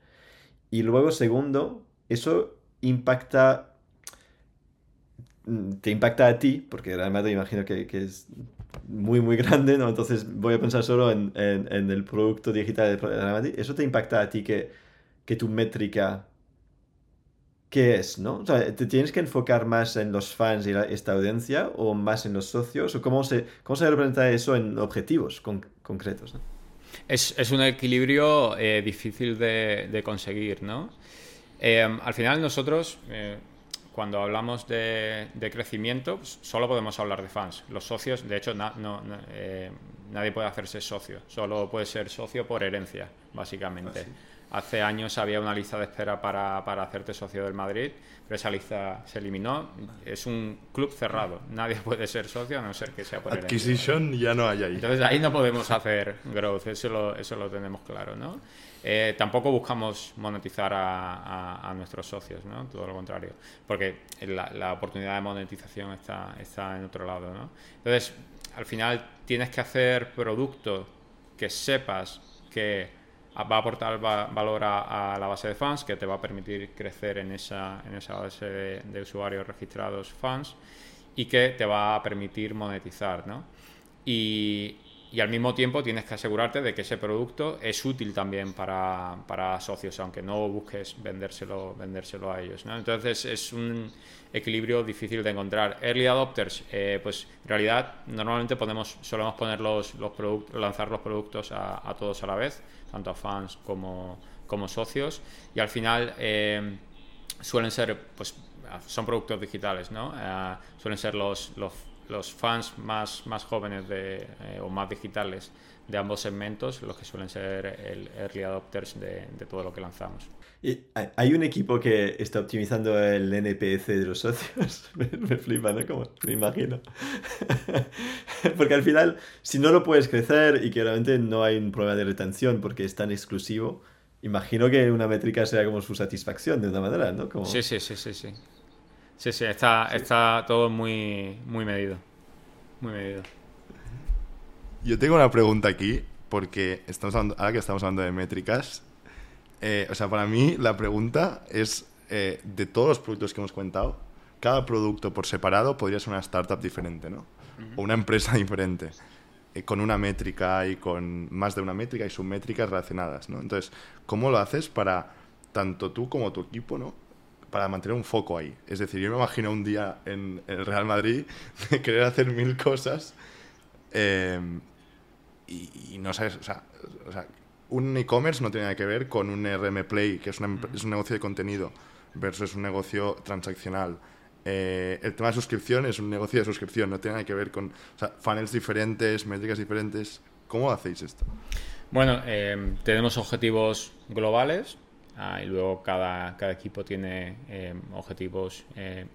Y luego, segundo, eso impacta, te impacta a ti, porque realmente imagino que, que es muy, muy [laughs] grande, ¿no? Entonces voy a pensar solo en, en, el producto digital de. Eso te impacta a ti que, que tu métrica qué es, ¿no? O sea, ¿te tienes que enfocar más en los fans y esta audiencia o más en los socios? ¿O cómo se, cómo se representa eso en objetivos con, concretos? Es, es, un equilibrio eh, difícil de, de, conseguir, ¿no? Eh, al final nosotros, eh, cuando hablamos de, de crecimiento, pues solo podemos hablar de fans. Los socios, de hecho, no, no, nadie puede hacerse socio, solo puede ser socio por herencia, básicamente. Ah, sí. Hace años había una lista de espera para, para, hacerte socio del Madrid, pero esa lista se eliminó. Es un club cerrado. Nadie [laughs] puede ser socio a no ser que sea por Adquisition ya no hay ahí. Entonces ahí no podemos hacer growth, eso lo, eso lo tenemos claro, ¿no? Eh, tampoco buscamos monetizar a, a, a, nuestros socios, ¿no? Todo lo contrario, porque la, la, oportunidad de monetización está, está en otro lado, ¿no? Entonces, al final tienes que hacer productos que sepas que va a aportar valor a, la base de fans, que te va a permitir crecer en esa, en esa base de, de, usuarios registrados fans y que te va a permitir monetizar, ¿no? Y, y, al mismo tiempo tienes que asegurarte de que ese producto es útil también para, para socios, aunque no busques vendérselo, vendérselo a ellos, ¿no? Entonces es un equilibrio difícil de encontrar. Early adopters, eh, pues en realidad normalmente podemos, solemos poner los, los lanzar los productos a, a todos a la vez, tanto a fans como, como socios, y al final eh, suelen ser, pues son productos digitales, ¿no? Uh, suelen ser los, los, los, fans más, más jóvenes de, eh, o más digitales de ambos segmentos los que suelen ser el early adopters de, de todo lo que lanzamos. Y hay un equipo que está optimizando el NPS de los socios. [laughs] me, me, flipa, ¿no? Como me imagino. [laughs] porque al final, si no lo puedes crecer y que realmente no hay un problema de retención porque es tan exclusivo, imagino que una métrica sea como su satisfacción de una manera, ¿no? Como... Sí, sí, sí, sí, sí. Sí, sí, está, sí. está todo muy, muy medido. Muy medido. Yo tengo una pregunta aquí, porque estamos hablando, ahora que estamos hablando de métricas, eh, o sea, para mí la pregunta es, eh, de todos los productos que hemos comentado, cada producto por separado podría ser una startup diferente, ¿no? o una empresa [laughs] diferente, eh, con una métrica y con más de una métrica y submétricas relacionadas, ¿no? Entonces, ¿cómo lo haces para tanto tú como tu equipo, ¿no? Para mantener un foco ahí. Es decir, yo me imagino un día en el Real Madrid [laughs] de querer hacer mil cosas eh, y, no sabes, o sea, un e-commerce no tiene nada que ver con un RM Play, que es, es un negocio de contenido, versus un negocio transaccional. Eh, el tema de suscripción es un negocio de suscripción, no tiene nada que ver con o sea, funnels diferentes, métricas diferentes. ¿Cómo hacéis esto? Bueno, eh, tenemos objetivos globales ah, y luego cada, cada, equipo tiene eh, objetivos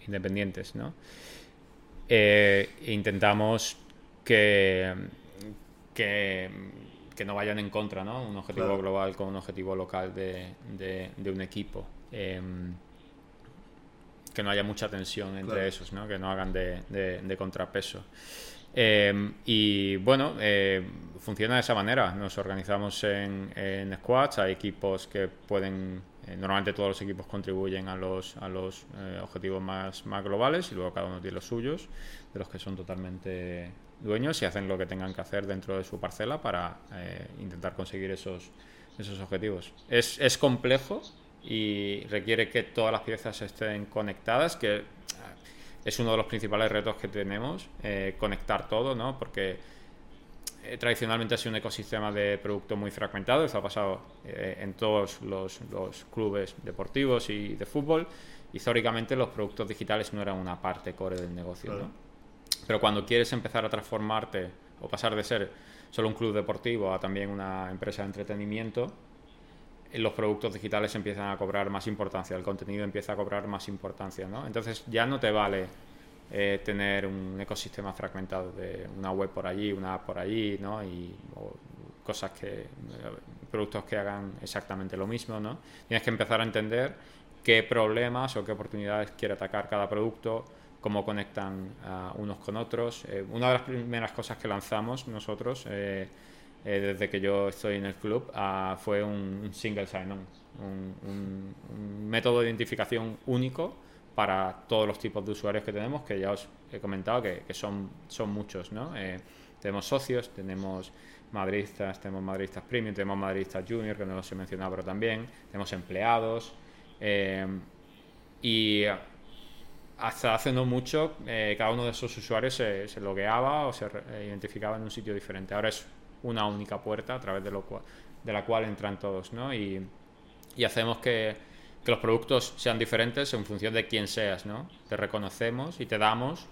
independientes, ¿no? intentamos que, que, que, no vayan en contra, ¿no? Un objetivo global con un objetivo local de, de, un equipo. Em, que no haya mucha tensión entre esos, ¿no? que no hagan de, de contrapeso. Em, y bueno, eh, funciona de esa manera. Nos organizamos en, en squads, hay equipos que pueden, eh, normalmente todos los equipos contribuyen a los, a los eh, objetivos más, más globales y luego cada uno tiene los suyos, de los que son totalmente dueños y hacen lo que tengan que hacer dentro de su parcela para intentar conseguir esos, esos objetivos. Es, es complejo, y requiere que todas las piezas estén conectadas, que eh, es uno de los principales retos que tenemos, eh, conectar todo, ¿no? Porque eh, tradicionalmente ha sido un ecosistema de producto muy fragmentado, eso ha pasado en todos los, los, clubes deportivos y de fútbol. Históricamente los productos digitales no eran una parte core del negocio, ¿no? Pero cuando quieres empezar a transformarte o pasar de ser solo un club deportivo a también una empresa de entretenimiento, los productos digitales empiezan a cobrar más importancia, el contenido empieza a cobrar más importancia, ¿no? Entonces ya no te vale eh, tener un ecosistema fragmentado de una web por allí, una app por allí, ¿no? Y cosas que, eh, productos que hagan exactamente lo mismo, ¿no? Tienes que empezar a entender qué problemas o qué oportunidades quiere atacar cada producto, cómo conectan unos con otros. Eh, una de las primeras cosas que lanzamos nosotros desde que yo estoy en el club, ah, fue un, single sign-on, un, método de identificación único para todos los tipos de usuarios que tenemos, que ya os he comentado que, son, son muchos. ¿no? Eh, tenemos socios, tenemos madridistas, tenemos madridistas premium, tenemos madridistas junior, que no los he mencionado, pero también tenemos empleados. Eh, y hasta hace no mucho, cada uno de esos usuarios se, se logueaba o se identificaba en un sitio diferente. Ahora es una única puerta a través de, lo de la cual entran todos, ¿no? Y, y hacemos que, que, los productos sean diferentes en función de quién seas, ¿no? Te reconocemos y te damos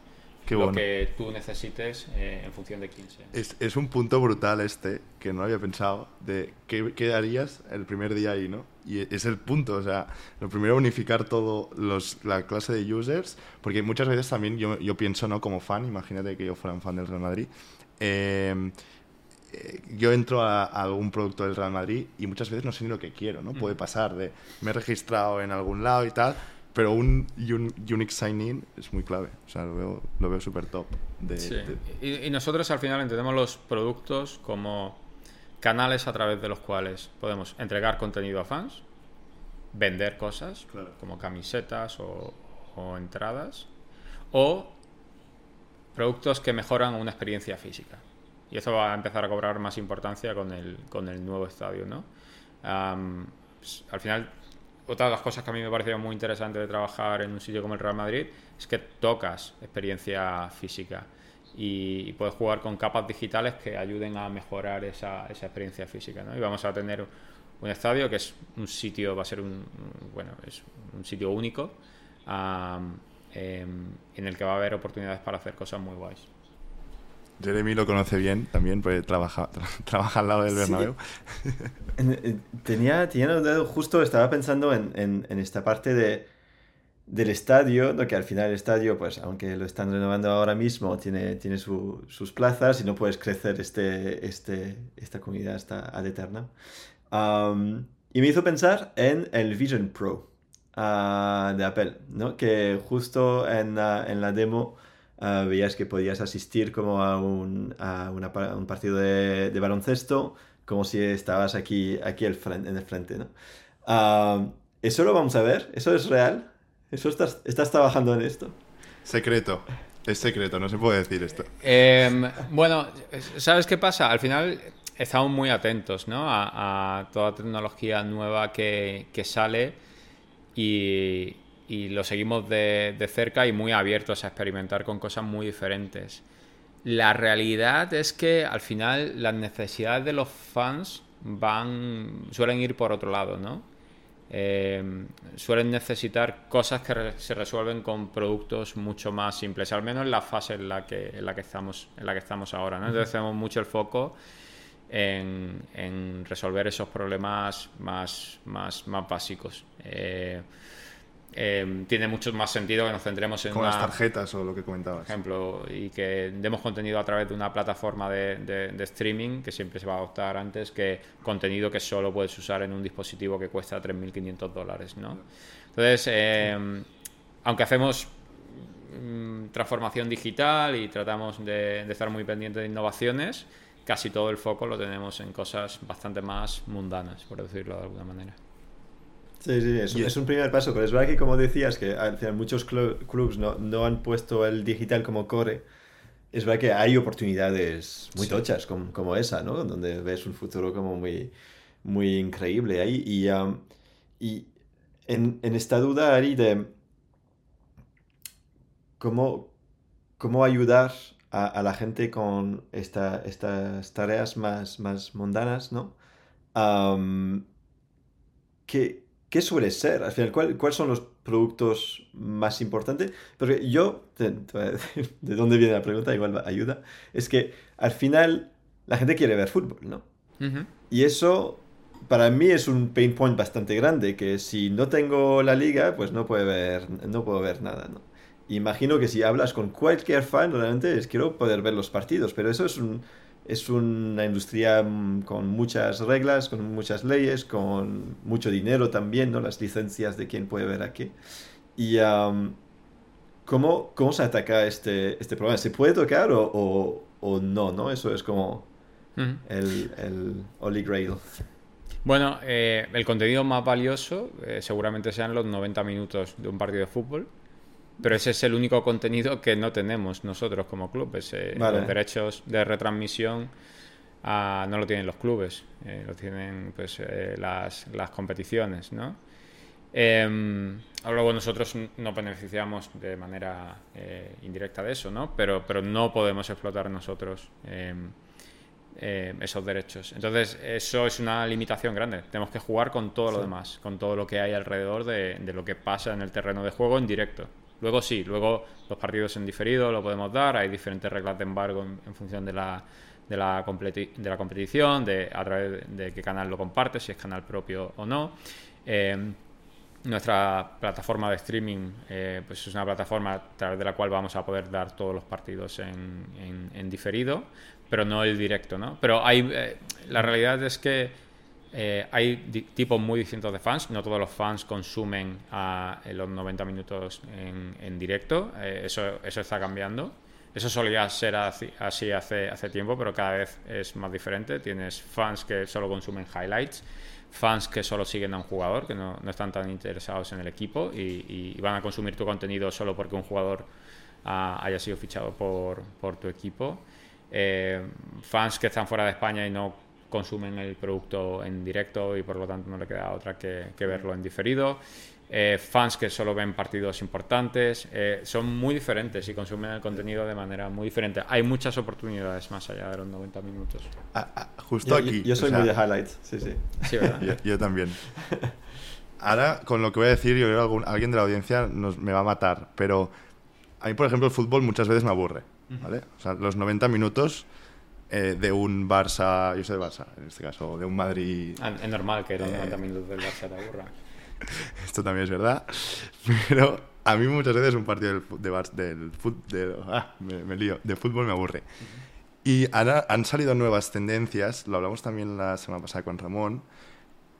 lo que tú necesites eh, en función de quién seas. Es, es, un punto brutal este, que no había pensado, de qué, qué, harías el primer día ahí, ¿no? Y es el punto, o sea, lo primero unificar todo los, la clase de users, porque muchas veces también yo, yo pienso, ¿no? Como fan, imagínate que yo fuera un fan del Real Madrid, eh, yo entro a, algún producto del Real Madrid y muchas veces no sé ni lo que quiero, ¿no? Puede pasar de me he registrado en algún lado y tal, pero un, unique sign-in es muy clave. O sea, lo veo, lo veo súper top. Y, nosotros al final entendemos los productos como canales a través de los cuales podemos entregar contenido a fans, vender cosas, como camisetas o, o entradas, o productos que mejoran una experiencia física. Y eso va a empezar a cobrar más importancia con el, con el nuevo estadio, ¿no? Pues, al final, otra de las cosas que a mí me pareció muy interesante de trabajar en un sitio como el Real Madrid es que tocas experiencia física y, puedes jugar con capas digitales que ayuden a mejorar esa, esa experiencia física, ¿no? Y vamos a tener un estadio que es un sitio, va a ser un, bueno, es un sitio único em, en el que va a haber oportunidades para hacer cosas muy guays. Jeremy lo conoce bien también, porque trabaja, [laughs] trabaja al lado del Bernabéu. tenía, tenía justo, estaba pensando en, en, esta parte de, del estadio, que al final el estadio, pues aunque lo están renovando ahora mismo, tiene, tiene sus plazas y no puedes crecer este, este, esta comunidad hasta ad eterna. y me hizo pensar en el Vision Pro ah, de Apple, ¿no? que justo en, en la demo Ah, veías que podías asistir como a un, a un partido de, de, baloncesto, como si estabas aquí, aquí el frente, en el frente. ¿no? Ah, ¿Eso lo vamos a ver? ¿Eso es real? ¿Eso estás, estás trabajando en esto? Secreto. Es secreto, no se puede decir esto. Em, bueno, ¿sabes qué pasa? Al final estamos muy atentos ¿no? a, toda tecnología nueva que, sale y, lo seguimos de, de, cerca y muy abiertos a experimentar con cosas muy diferentes. La realidad es que al final las necesidades de los fans van suelen ir por otro lado, ¿no? Eh, suelen necesitar cosas que se resuelven con productos mucho más simples, al menos en la fase en la que, en la que, estamos, en la que estamos ahora. ¿no? Entonces tenemos mucho el foco en, resolver esos problemas más, más, más básicos. Eh, Em, tiene mucho más sentido que nos centremos en Con las tarjetas o lo que comentabas. ejemplo, y que demos contenido a través de una plataforma de, streaming que siempre se va a adoptar antes que contenido que solo puedes usar en un dispositivo que cuesta 3.500 dólares, ¿no? Entonces, em, aunque hacemos mm, transformación digital y tratamos de, de estar muy pendientes de innovaciones, casi todo el foco lo tenemos en cosas bastante más mundanas, por decirlo de alguna manera. Sí, sí, es, es, un primer paso, pero es verdad que como decías, que al final muchos clubs no, no, han puesto el digital como core. Es verdad que hay oportunidades muy tochas como, como, esa, ¿no? Donde ves un futuro como muy, muy increíble ahí. Y, y en, en, esta duda, Ari, de cómo, cómo ayudar a, a la gente con esta, estas tareas más, más mundanas, ¿no? Um, ¿qué suele ser? Al final, ¿cuáles son los productos más importantes? Porque yo, [laughs] de dónde viene la pregunta, igual ayuda, es que al final la gente quiere ver fútbol, ¿no? Y eso para mí es un pain point bastante grande, que si no tengo la liga, pues no, puede ver, no puedo ver nada, ¿no? Imagino que si hablas con cualquier fan, realmente es quiero poder ver los partidos, pero eso es un, es una industria mm, con muchas reglas, con muchas leyes, con mucho dinero también, ¿no? Las licencias de quién puede ver aquí. Y ¿cómo, ¿cómo, se ataca este, este problema? ¿Se puede tocar o, o, no, no? Eso es como el, el Holy Grail. Bueno, eh, el contenido más valioso eh, seguramente sean los 90 minutos de un partido de fútbol pero ese es el único contenido que no tenemos nosotros como clubes. Los derechos de retransmisión ah, no lo tienen los clubes, eh, lo tienen pues eh, las, las, competiciones, ¿no? Em, luego nosotros nos beneficiamos de manera eh, indirecta de eso, ¿no? Pero, pero no podemos explotar nosotros em, esos derechos. Entonces, eso es una limitación grande. Tenemos que jugar con todo lo demás, con todo lo que hay alrededor de, de, lo que pasa en el terreno de juego en directo. Luego sí, luego los partidos en diferido lo podemos dar, hay diferentes reglas de embargo en, función de la, de la, competición, de a través de qué canal lo comparte, si es canal propio o no. Eh, nuestra plataforma de streaming eh, pues es una plataforma a través de la cual vamos a poder dar todos los partidos en, en, diferido, pero no el directo, ¿no? Pero hay, eh, la realidad es que eh, hay tipos muy distintos de fans, no todos los fans consumen a, los 90 minutos en, directo, eh, eso, eso está cambiando. Eso solía ser así, hace, tiempo, pero cada vez es más diferente. Tienes fans que solo consumen highlights, fans que solo siguen a un jugador, que no, no están tan interesados en el equipo y, van a consumir tu contenido solo porque un jugador ah, haya sido fichado por, por tu equipo. Eh, fans que están fuera de España y no consumen el producto en directo y por lo tanto no le queda otra que, verlo en diferido. Eh, fans que solo ven partidos importantes, eh, son muy diferentes y consumen el contenido de manera muy diferente. Hay muchas oportunidades más allá de los 90 minutos. Ah, ah, justo aquí. Yo soy muy de highlights, sí, sí. [laughs] yo, también. Ahora, con lo que voy a decir, yo creo que alguien de la audiencia nos, me va a matar, pero a mí, por ejemplo, el fútbol muchas veces me aburre. ¿vale? O sea, los 90 minutos eh, de un Barça, yo soy de Barça en este caso, de un Madrid. Ah, es normal que los 90 eh, minutos del Barça te aburra. [laughs] Esto también es verdad, pero a mí muchas veces un partido del, de, del de, ah, me, lío, de fútbol me aburre. Y ahora han salido nuevas tendencias, lo hablamos también la semana pasada con Ramón,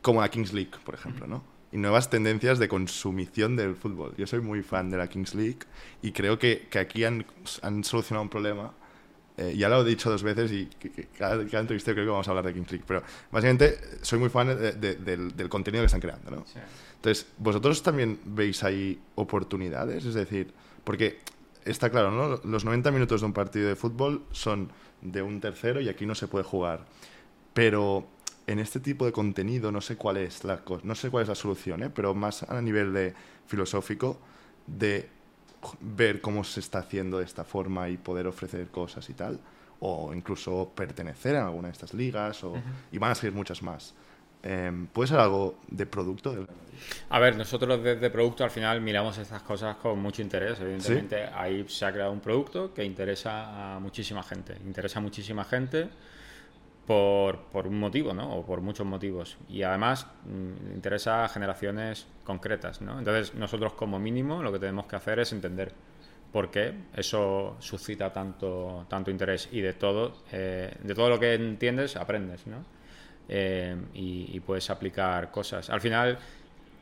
como la Kings League, por ejemplo, ¿no? Y nuevas tendencias de consumición del fútbol. Yo soy muy fan de la Kings League y creo que, que aquí han, han solucionado un problema eh, ya lo he dicho dos veces y cada, entrevista creo que vamos a hablar de Kings League, pero básicamente soy muy fan del, contenido que están creando, ¿no? Entonces, ¿vosotros también veis ahí oportunidades? Es decir, porque está claro, ¿no? Los 90 minutos de un partido de fútbol son de un tercero y aquí no se puede jugar. Pero en este tipo de contenido no sé cuál es la, no sé cuál es la solución, ¿eh? pero más a nivel de filosófico de ver cómo se está haciendo de esta forma y poder ofrecer cosas y tal, o incluso pertenecer a alguna de estas ligas, o, y van a salir muchas más. Em, ¿Puede ser algo de producto? A ver, nosotros desde producto al final miramos estas cosas con mucho interés. Evidentemente, ahí se ha creado un producto que interesa a muchísima gente. Interesa a muchísima gente por, por un motivo, ¿no? O por muchos motivos. Y además mm, interesa a generaciones concretas, ¿no? Entonces, nosotros como mínimo lo que tenemos que hacer es entender por qué eso suscita tanto, tanto interés y de todo, eh, de todo lo que entiendes aprendes, ¿no? Eh, y, puedes aplicar cosas. Al final,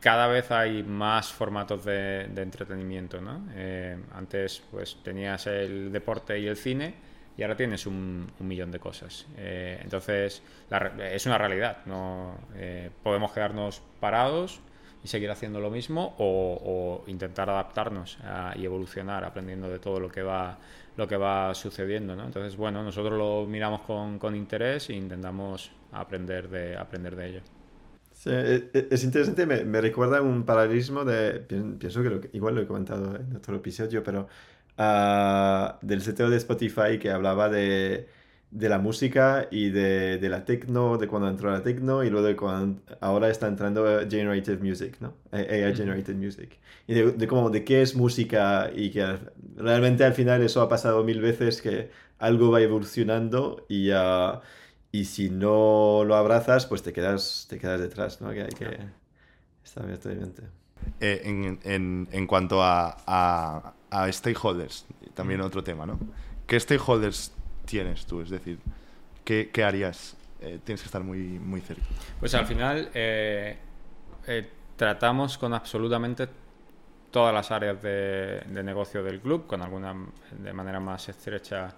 cada vez hay más formatos de, entretenimiento, ¿no? Eh, antes, pues tenías el deporte y el cine y ahora tienes un, millón de cosas. Eh, entonces, es una realidad. No podemos quedarnos parados y seguir haciendo lo mismo o, intentar adaptarnos y evolucionar aprendiendo de todo lo que va lo que va sucediendo ¿no? entonces bueno nosotros lo miramos con, con interés e intentamos aprender de, aprender de ello. E, e, es interesante, me, me, recuerda un paralelismo de, pienso que, igual lo he comentado en otro episodio, pero uh, del seteo de Spotify que hablaba de, de la música y de, de, la techno, de cuando entró la techno y luego de cuando ahora está entrando generative music, ¿no? AI generated music. Y de, de, cómo, de qué es música y que realmente al final eso ha pasado mil veces que algo va evolucionando y... Uh, y si no lo abrazas, pues te quedas, te quedas detrás, ¿no? Que hay que estar bien eh, en, en, en, cuanto a, a, a, stakeholders, también otro tema, ¿no? ¿Qué stakeholders tienes tú? Es decir, ¿qué, qué harías? Eh, tienes que estar muy, muy cerca. Pues al final eh, tratamos con absolutamente todas las áreas de, de, negocio del club, con alguna de manera más estrecha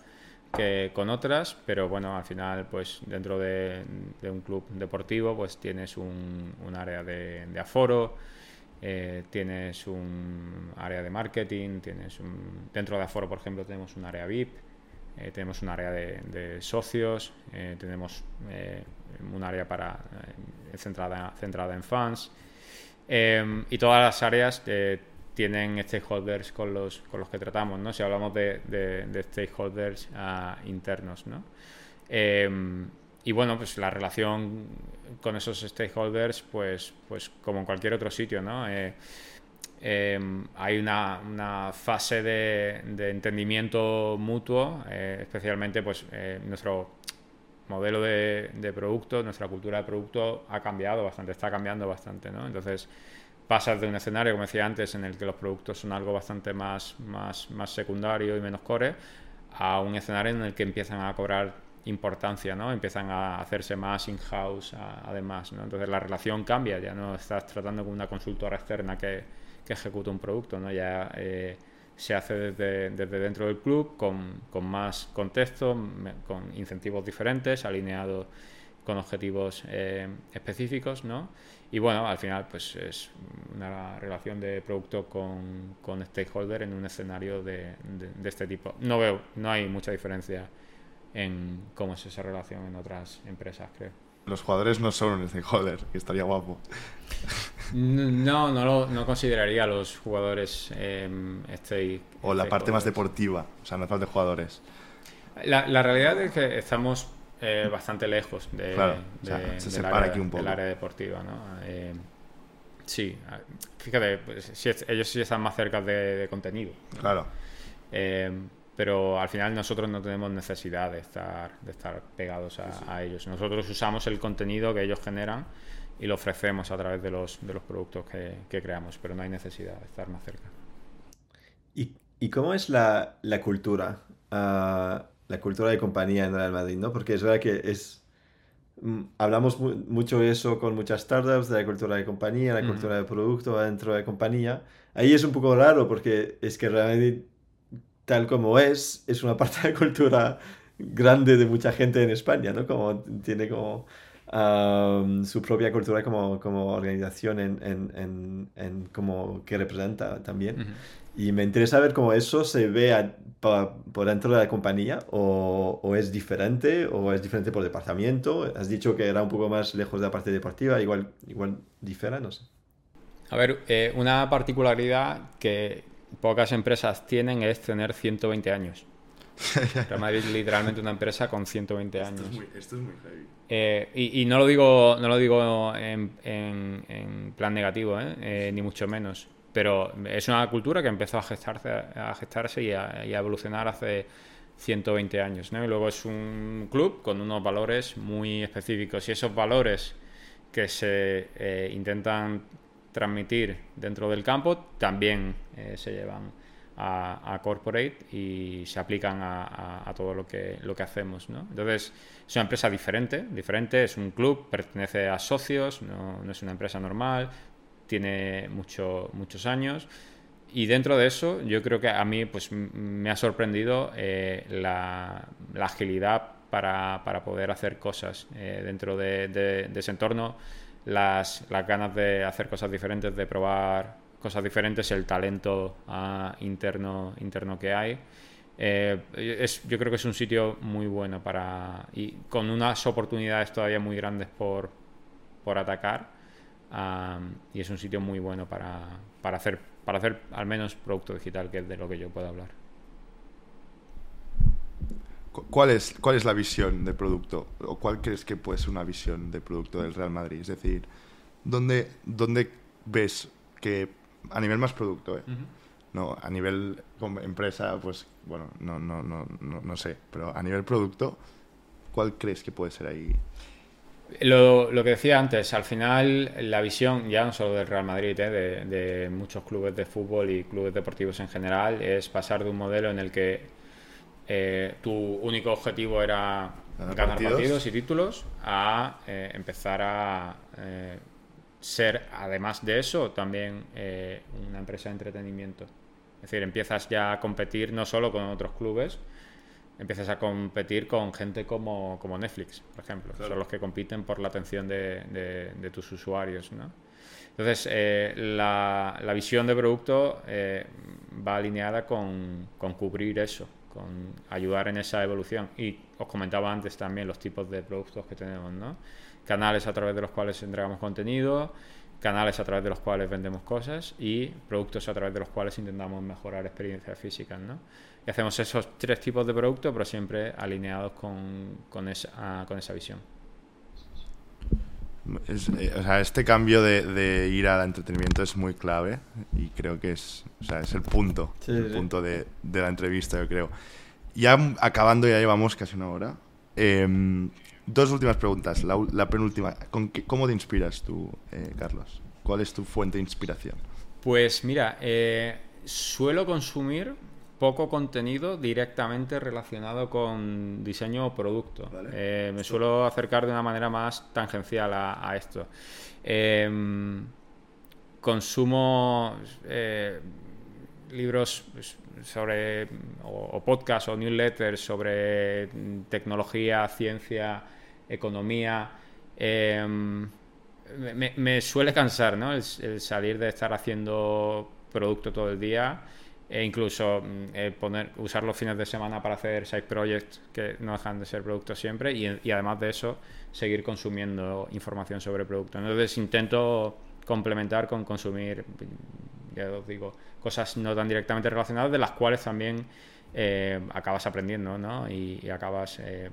que con otras, pero bueno, al final, pues dentro de, un club deportivo, pues tienes un, área de, aforo, eh, tienes un área de marketing, tienes un, dentro de aforo, por ejemplo, tenemos un área VIP, eh, tenemos un área de, socios, eh, tenemos un área para centrada, centrada en fans y todas las áreas tienen stakeholders con los, con los que tratamos, ¿no? Si hablamos de, de, stakeholders ah, internos, ¿no? Y bueno, pues la relación con esos stakeholders, pues, pues como en cualquier otro sitio, ¿no? Eh, em, hay una, una fase de, de, entendimiento mutuo, eh, especialmente pues eh, nuestro modelo de, de producto, nuestra cultura de producto ha cambiado bastante, está cambiando bastante, ¿no? Entonces, pasas de un escenario, como decía antes, en el que los productos son algo bastante más, más, más secundario y menos core, a un escenario en el que empiezan a cobrar importancia, ¿no? Empiezan a hacerse más in-house además, ¿no? Entonces la relación cambia, ya no estás tratando con una consultora externa que, ejecuta un producto, ¿no? Ya eh, se hace desde, desde, dentro del club con, con más contexto, con incentivos diferentes, alineados con objetivos eh, específicos, ¿no? Y bueno, al final pues es una relación de producto con, con stakeholder en un escenario de, de, este tipo. No veo, no hay mucha diferencia en cómo es esa relación en otras empresas, creo. Los jugadores no son un stakeholder, que estaría guapo. No, no, lo, no consideraría a los jugadores eh, O la parte más deportiva, o sea, no falta de jugadores. La, la realidad es que estamos eh, bastante lejos de, del, área, deportiva. ¿no? Eh, sí, fíjate, pues, ellos sí están más cerca de, contenido. Claro. Eh, pero al final nosotros no tenemos necesidad de estar, de estar pegados a, ellos. Nosotros usamos el contenido que ellos generan y lo ofrecemos a través de los, de los productos que, que creamos, pero no hay necesidad de estar más cerca. ¿Y, y cómo es la, la cultura? Uh, la cultura de compañía en Real Madrid, ¿no? Porque es verdad que es... Mm, hablamos mucho eso con muchas startups, de la cultura de compañía, la cultura de producto dentro de compañía. Ahí es un poco raro porque es que Real Madrid, tal como es, es una parte de la cultura grande de mucha gente en España, ¿no? Como tiene como... am, su propia cultura como, como organización en, en, en, en como que representa también. Y me interesa ver cómo eso se ve a- pa- por dentro de la compañía o, o es diferente o es diferente por departamento. Has dicho que era un poco más lejos de la parte deportiva, igual, igual difiere, no sé. A ver, eh, una particularidad que pocas empresas tienen es tener 120 años. [laughs] Real Madrid es literalmente una empresa con 120 años. esto es muy heavy. Eh, y, y no lo digo, no lo digo en, en- en plan negativo, ¿eh? Eh, ni mucho menos. Pero es una cultura que empezó a gestarse, a gestarse y, a, y a evolucionar hace 120 años. ¿no? Y luego es un club con unos valores muy específicos. Y esos valores que se eh, intentan transmitir dentro del campo también eh, se llevan a, corporate y se aplican a, todo lo que, lo que hacemos. ¿no? Entonces, es una empresa diferente, diferente, es un club, pertenece a socios, no, no es una empresa normal, tiene mucho, muchos años. Y dentro de eso, yo creo que a mí pues, me ha sorprendido eh, la, la agilidad para, para poder hacer cosas eh, dentro de, de- de ese entorno, las, las ganas de hacer cosas diferentes, de probar cosas diferentes, el talento ah, interno, interno que hay. Eh, es, yo creo que es un sitio muy bueno para. y con unas oportunidades todavía muy grandes por, por atacar. y es un sitio muy bueno para, para hacer para hacer al menos producto digital, que es de lo que yo puedo hablar. Cu- ¿Cuál es, ¿Cuál es la visión de producto? ¿O cuál crees que puede ser una visión de producto del Real Madrid? Es decir, ¿dónde, dónde ves que a nivel más producto, eh? No, a nivel empresa, pues bueno, no, no, no, no, no sé, pero a nivel producto, ¿cuál crees que puede ser ahí? Lo, lo que decía antes, al final la visión, ya no solo del Real Madrid, eh, de, de muchos clubes de fútbol y clubes deportivos en general, es pasar de un modelo en el que eh, tu único objetivo era Ganar ganar, partidos. partidos. y títulos a eh, empezar a eh, ser, además de eso, también una empresa de entretenimiento. Es decir, empiezas ya a competir no solo con otros clubes, empiezas a competir con gente como, como Netflix, por ejemplo. Son los que compiten por la atención de, de- de tus usuarios, ¿no? Entonces, eh, la, la visión de producto eh, va alineada con, con cubrir eso, con ayudar en esa evolución. Y os comentaba antes también los tipos de productos que tenemos, ¿no? Canales a través de los cuales entregamos contenido, canales a través de los cuales vendemos cosas y productos a través de los cuales intentamos mejorar experiencias físicas, ¿no? Y hacemos esos tres tipos de productos, pero siempre alineados con, con esa, con esa visión. Es, eh, o sea, este cambio de, de ir al entretenimiento es muy clave y creo que es, o sea, es el punto, Sí, el sí. punto de, de la entrevista, yo creo. Ya acabando, ya llevamos casi una hora. Em, dos últimas preguntas. La, la penúltima, ¿con qué- ¿cómo te inspiras tú, eh, Carlos? ¿Cuál es tu fuente de inspiración? Pues mira, eh, suelo consumir poco contenido directamente relacionado con diseño o producto. Vale. Eh, me suelo acercar de una manera más tangencial a, a esto. Em, consumo eh, libros pues, sobre o, o podcasts o newsletters sobre tecnología, ciencia, economía. Em, me- me, me suele cansar, ¿no? El, el salir de estar haciendo producto todo el día e incluso mm, el poner, usar los fines de semana para hacer side projects que no dejan de ser productos siempre y, y además de eso seguir consumiendo información sobre producto. Entonces intento complementar con consumir, ya os digo, cosas no tan directamente relacionadas de las cuales también eh, acabas aprendiendo, ¿no? Y, y acabas, eh,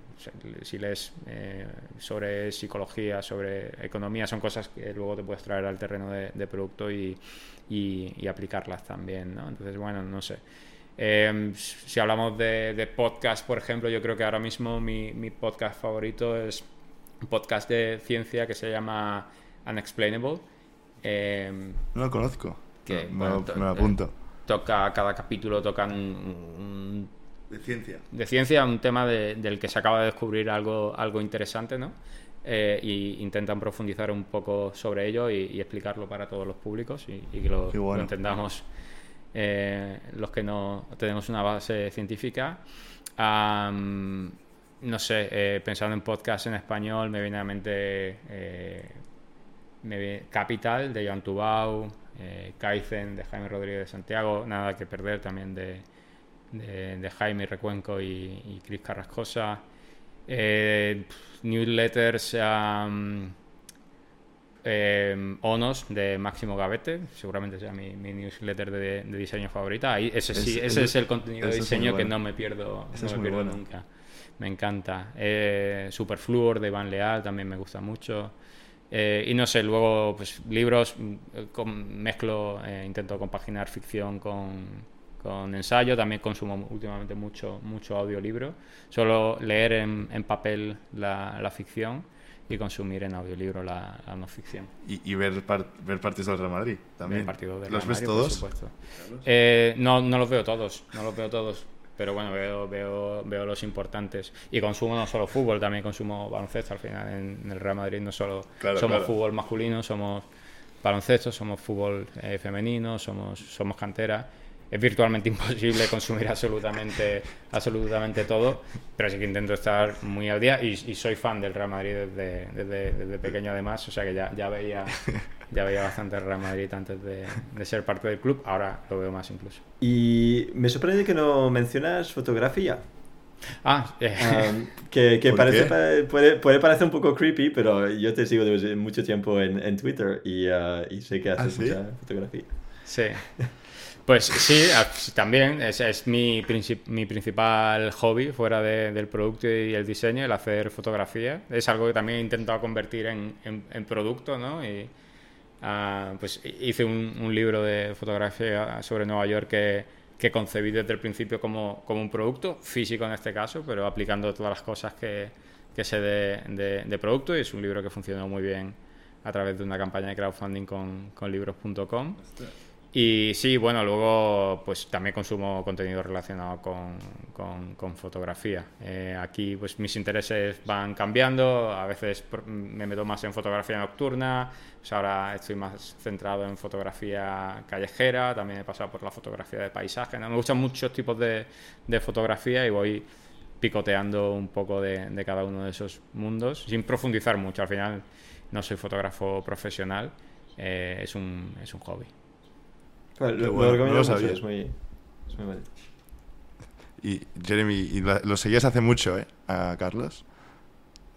si lees eh, sobre psicología, sobre economía, son cosas que luego te puedes traer al terreno de, de producto y, y- y aplicarlas también, ¿no? Entonces, bueno, no sé. Eh, si hablamos de, de podcast, por ejemplo, yo creo que ahora mismo mi, mi podcast favorito es un podcast de ciencia que se llama Unexplainable. Eh, No lo conozco. Que, No, bueno, me lo apunto. Toca, cada capítulo tocan un, De ciencia. de ciencia, un tema de- del que se acaba de descubrir algo, algo interesante, ¿no? Eh, y intentan profundizar un poco sobre ello y, y explicarlo para todos los públicos y, y que lo, Qué bueno. lo entendamos eh, los que no tenemos una base científica. No sé, eh, pensando en podcast en español, me viene a la mente me Capital de Joan Tubau, Kaizen de Jaime Rodríguez de Santiago, Nada que Perder también de, de, Jaime Recuenco y, y Cris Carrascosa. newsletters. Eh, Onos de Máximo Gavete, seguramente sea mi, newsletter de, diseño favorita. Ahí, ese sí, ese es el contenido de diseño que no me pierdo, no me pierdo nunca. Me encanta. Eh, Superfluor de Iván Leal también me gusta mucho. Eh, y no sé, luego pues libros, con, mezclo, eh, intento compaginar ficción con, con, ensayo, también consumo últimamente mucho, mucho audiolibro. Solo leer en, en papel la, la ficción y consumir en audiolibro la, no ficción. Y, ver, ver partidos del Real Madrid también. ¿Los ves todos? Eh, no, no los veo todos, no los veo todos. Pero bueno, veo, veo, veo los importantes. Y consumo no solo fútbol, también consumo baloncesto. Al final, en, el Real Madrid no solo somos fútbol masculino, somos baloncesto, somos fútbol eh, femenino, somos, somos cantera es virtualmente [laughs] imposible consumir absolutamente, absolutamente todo, pero sí que intento estar muy al día y, soy fan del Real Madrid desde, desde, pequeño además, o sea que ya, ya, veía, [laughs] ya veía bastante Real Madrid antes de, ser parte del club, ahora lo veo más incluso. Y me sorprende que no mencionas fotografía. Ah, eh. que, parece, puede, puede, parecer un poco creepy, pero yo te sigo desde mucho tiempo en, en Twitter y, uh, y, sé que haces ¿Ah, mucha fotografía. Sí. Pues sí, también es, mi, mi, principal hobby fuera del producto y el diseño, el hacer fotografía. Es algo que también he intentado convertir en, en, producto, ¿no? Y ah, pues hice un, libro de fotografía sobre Nueva York que, que concebí desde el principio como, como, un producto, físico en este caso, pero aplicando todas las cosas que, que sé de, de, producto y es un libro que funcionó muy bien a través de una campaña de crowdfunding con, con libros.com. Y sí, bueno, luego pues también consumo contenido relacionado con, con, fotografía. Eh, aquí pues mis intereses van cambiando, a veces me meto más en fotografía nocturna, pues ahora estoy más centrado en fotografía callejera, también he pasado por la fotografía de paisaje. Me gustan muchos tipos de, de fotografía y voy picoteando un poco de, de, cada uno de esos mundos, sin profundizar mucho. Al final no soy fotógrafo profesional, eh, es, un, es un hobby lo, es muy, Y Jeremy, lo seguías hace mucho, ¿eh? A Carlos.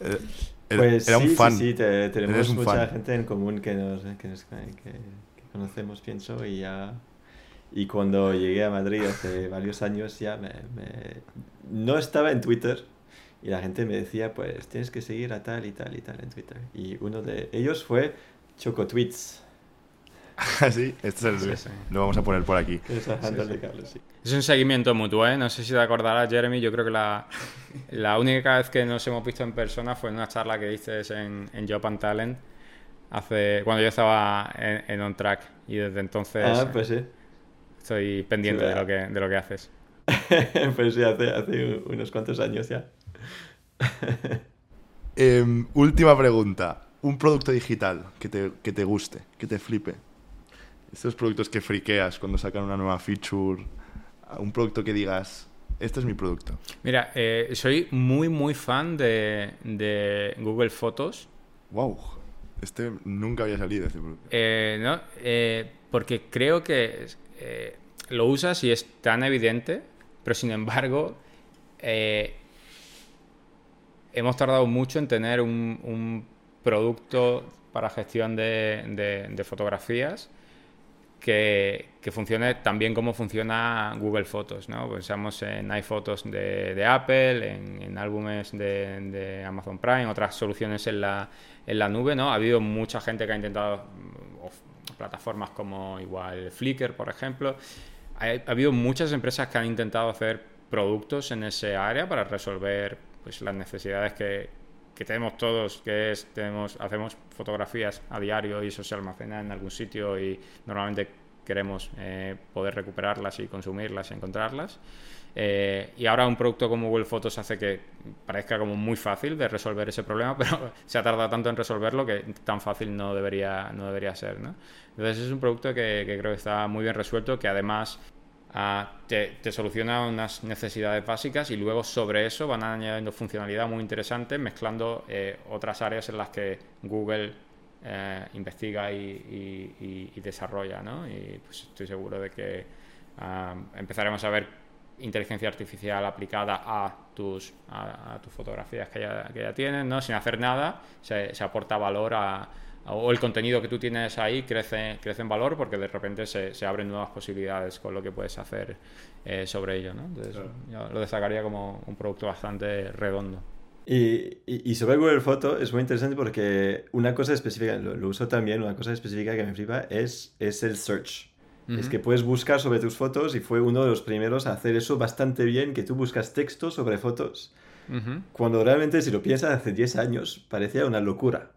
Era, pues era un fan. Sí, sí, tenemos mucha gente en común que nos, que, que, conocemos, pienso, y ya... Y cuando llegué a Madrid hace varios años ya me, no estaba en Twitter y la gente me decía, pues tienes que seguir a tal y tal y tal en Twitter. Y uno de ellos fue Choco Tweets. sí, este es el, lo vamos a poner por aquí. Es un seguimiento mutuo, ¿eh? No sé si te acordarás, Jeremy. Yo creo que la, la única vez que nos hemos visto en persona fue en una charla que diste en, en Job and Talent hace, cuando yo estaba en, en On Track. Y desde entonces ah, pues sí. estoy pendiente de, lo que, de lo que haces. [laughs] pues sí, hace, hace unos cuantos años ya. Em, última pregunta. Un producto digital que te, que te guste, que te flipe. Estos productos que friqueas cuando sacan una nueva feature, un producto que digas, este es mi producto. Mira, eh, soy muy, muy fan de, Google Fotos. ¡Wow! Este nunca había salido, este producto. Eh, no, eh, porque creo que lo usas y es tan evidente, pero sin embargo, hemos tardado mucho en tener un, producto para gestión de fotografías que, que, funcione también como funciona Google Fotos, ¿no? Pensamos en iPhotos de, de Apple, en, álbumes de, de, Amazon Prime, otras soluciones en la, en la nube, ¿no? Ha habido mucha gente que ha intentado, plataformas como igual Flickr, por ejemplo. Ha, ha, habido muchas empresas que han intentado hacer productos en ese área para resolver pues, las necesidades que, que tenemos todos, que es, tenemos, hacemos fotografías a diario y eso se almacena en algún sitio y normalmente queremos eh, poder recuperarlas y consumirlas y encontrarlas. Eh, y ahora un producto como Google Photos hace que parezca como muy fácil de resolver ese problema, [laughs] pero se ha tardado tanto en resolverlo que tan fácil no debería, no debería ser. ¿no? Entonces es un producto que, que creo que está muy bien resuelto, que además ah, te, soluciona unas necesidades básicas y luego sobre eso van añadiendo funcionalidad muy interesante mezclando eh, otras áreas en las que Google eh, investiga y, desarrolla, ¿no? Y pues estoy seguro de que ah, empezaremos a ver inteligencia artificial aplicada a tus, a, tus fotografías que ya, que tienes, ¿no? Sin hacer nada, se aporta valor a, o el contenido que tú tienes ahí crece, crece en valor porque de repente se, se abren nuevas posibilidades con lo que puedes hacer eh, sobre ello, ¿no? Entonces, yo lo destacaría como un producto bastante redondo. Y, y, sobre Google Photo es muy interesante porque una cosa específica, lo, uso también, una cosa específica que me flipa es, es el search. Es que puedes buscar sobre tus fotos y fue uno de los primeros a hacer eso bastante bien, que tú buscas texto sobre fotos. Cuando realmente, si lo piensas, hace 10 años parecía una locura.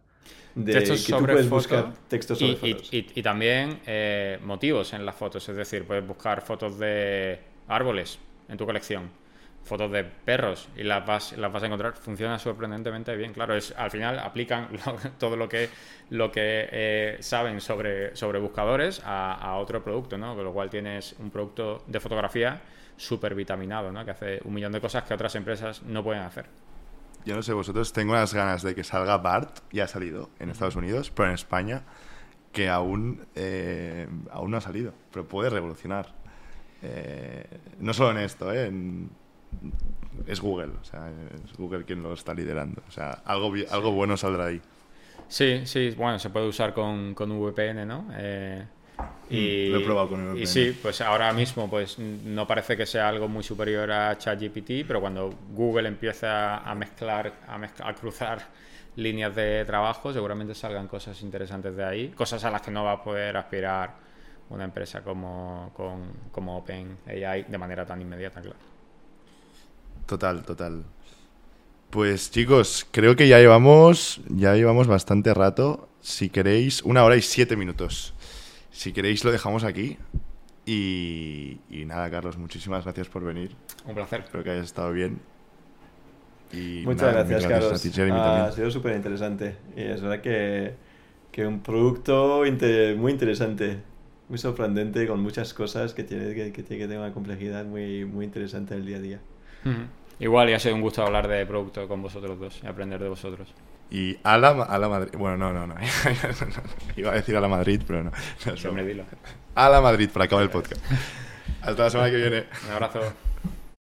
De textos que sobre tú puedes buscar textos sobre y, fotos. Y, y también eh, motivos en las fotos, es decir, puedes buscar fotos de árboles en tu colección fotos de perros y las vas, las vas a encontrar, funciona sorprendentemente bien. Claro, es al final aplican [laughs] todo lo que, lo que eh, saben sobre, sobre buscadores a, otro producto, ¿no? Con lo cual tienes un producto de fotografía súper vitaminado, ¿no? Que hace un millón de cosas que otras empresas no pueden hacer. Yo no sé vosotros, tengo unas ganas de que salga BART, ya ha salido en Estados Unidos, pero en España, que aún, eh, aún no ha salido, pero puede revolucionar. Eh, no solo en esto, ¿eh? En, es Google, o sea, es Google quien lo está liderando. O sea, algo, algo bueno saldrá ahí. Sí, sí, bueno, se puede usar con, con VPN, ¿no? Eh, y, mm, lo he probado con VPN. Y sí, pues ahora mismo pues no parece que sea algo muy superior a ChatGPT, pero cuando Google empieza a mezclar, a, a cruzar líneas de trabajo, seguramente salgan cosas interesantes de ahí, cosas a las que no va a poder aspirar una empresa como, con, como OpenAI de manera tan inmediata, claro. Total, total. Pues chicos, creo que ya llevamos, ya llevamos bastante rato. Si queréis, una hora y siete minutos. Si queréis lo dejamos aquí. Y, nada, Carlos, muchísimas gracias por venir. Un placer. Espero que hayas estado bien. Y Muchas gracias, Carlos. ha sido súper interesante. Y es verdad que, que un producto muy interesante, muy sorprendente, con muchas cosas que tiene que, que tiene que tener una complejidad muy, muy interesante en el día a día. Igual, y ha sido un gusto hablar de producto con vosotros dos y aprender de vosotros. Y a la, a la Madrid. Bueno, [laughs] no, no, no. Iba a decir a la Madrid, pero no. no dilo. A la Madrid para acabar el podcast. [laughs] Hasta la semana que viene. Un abrazo.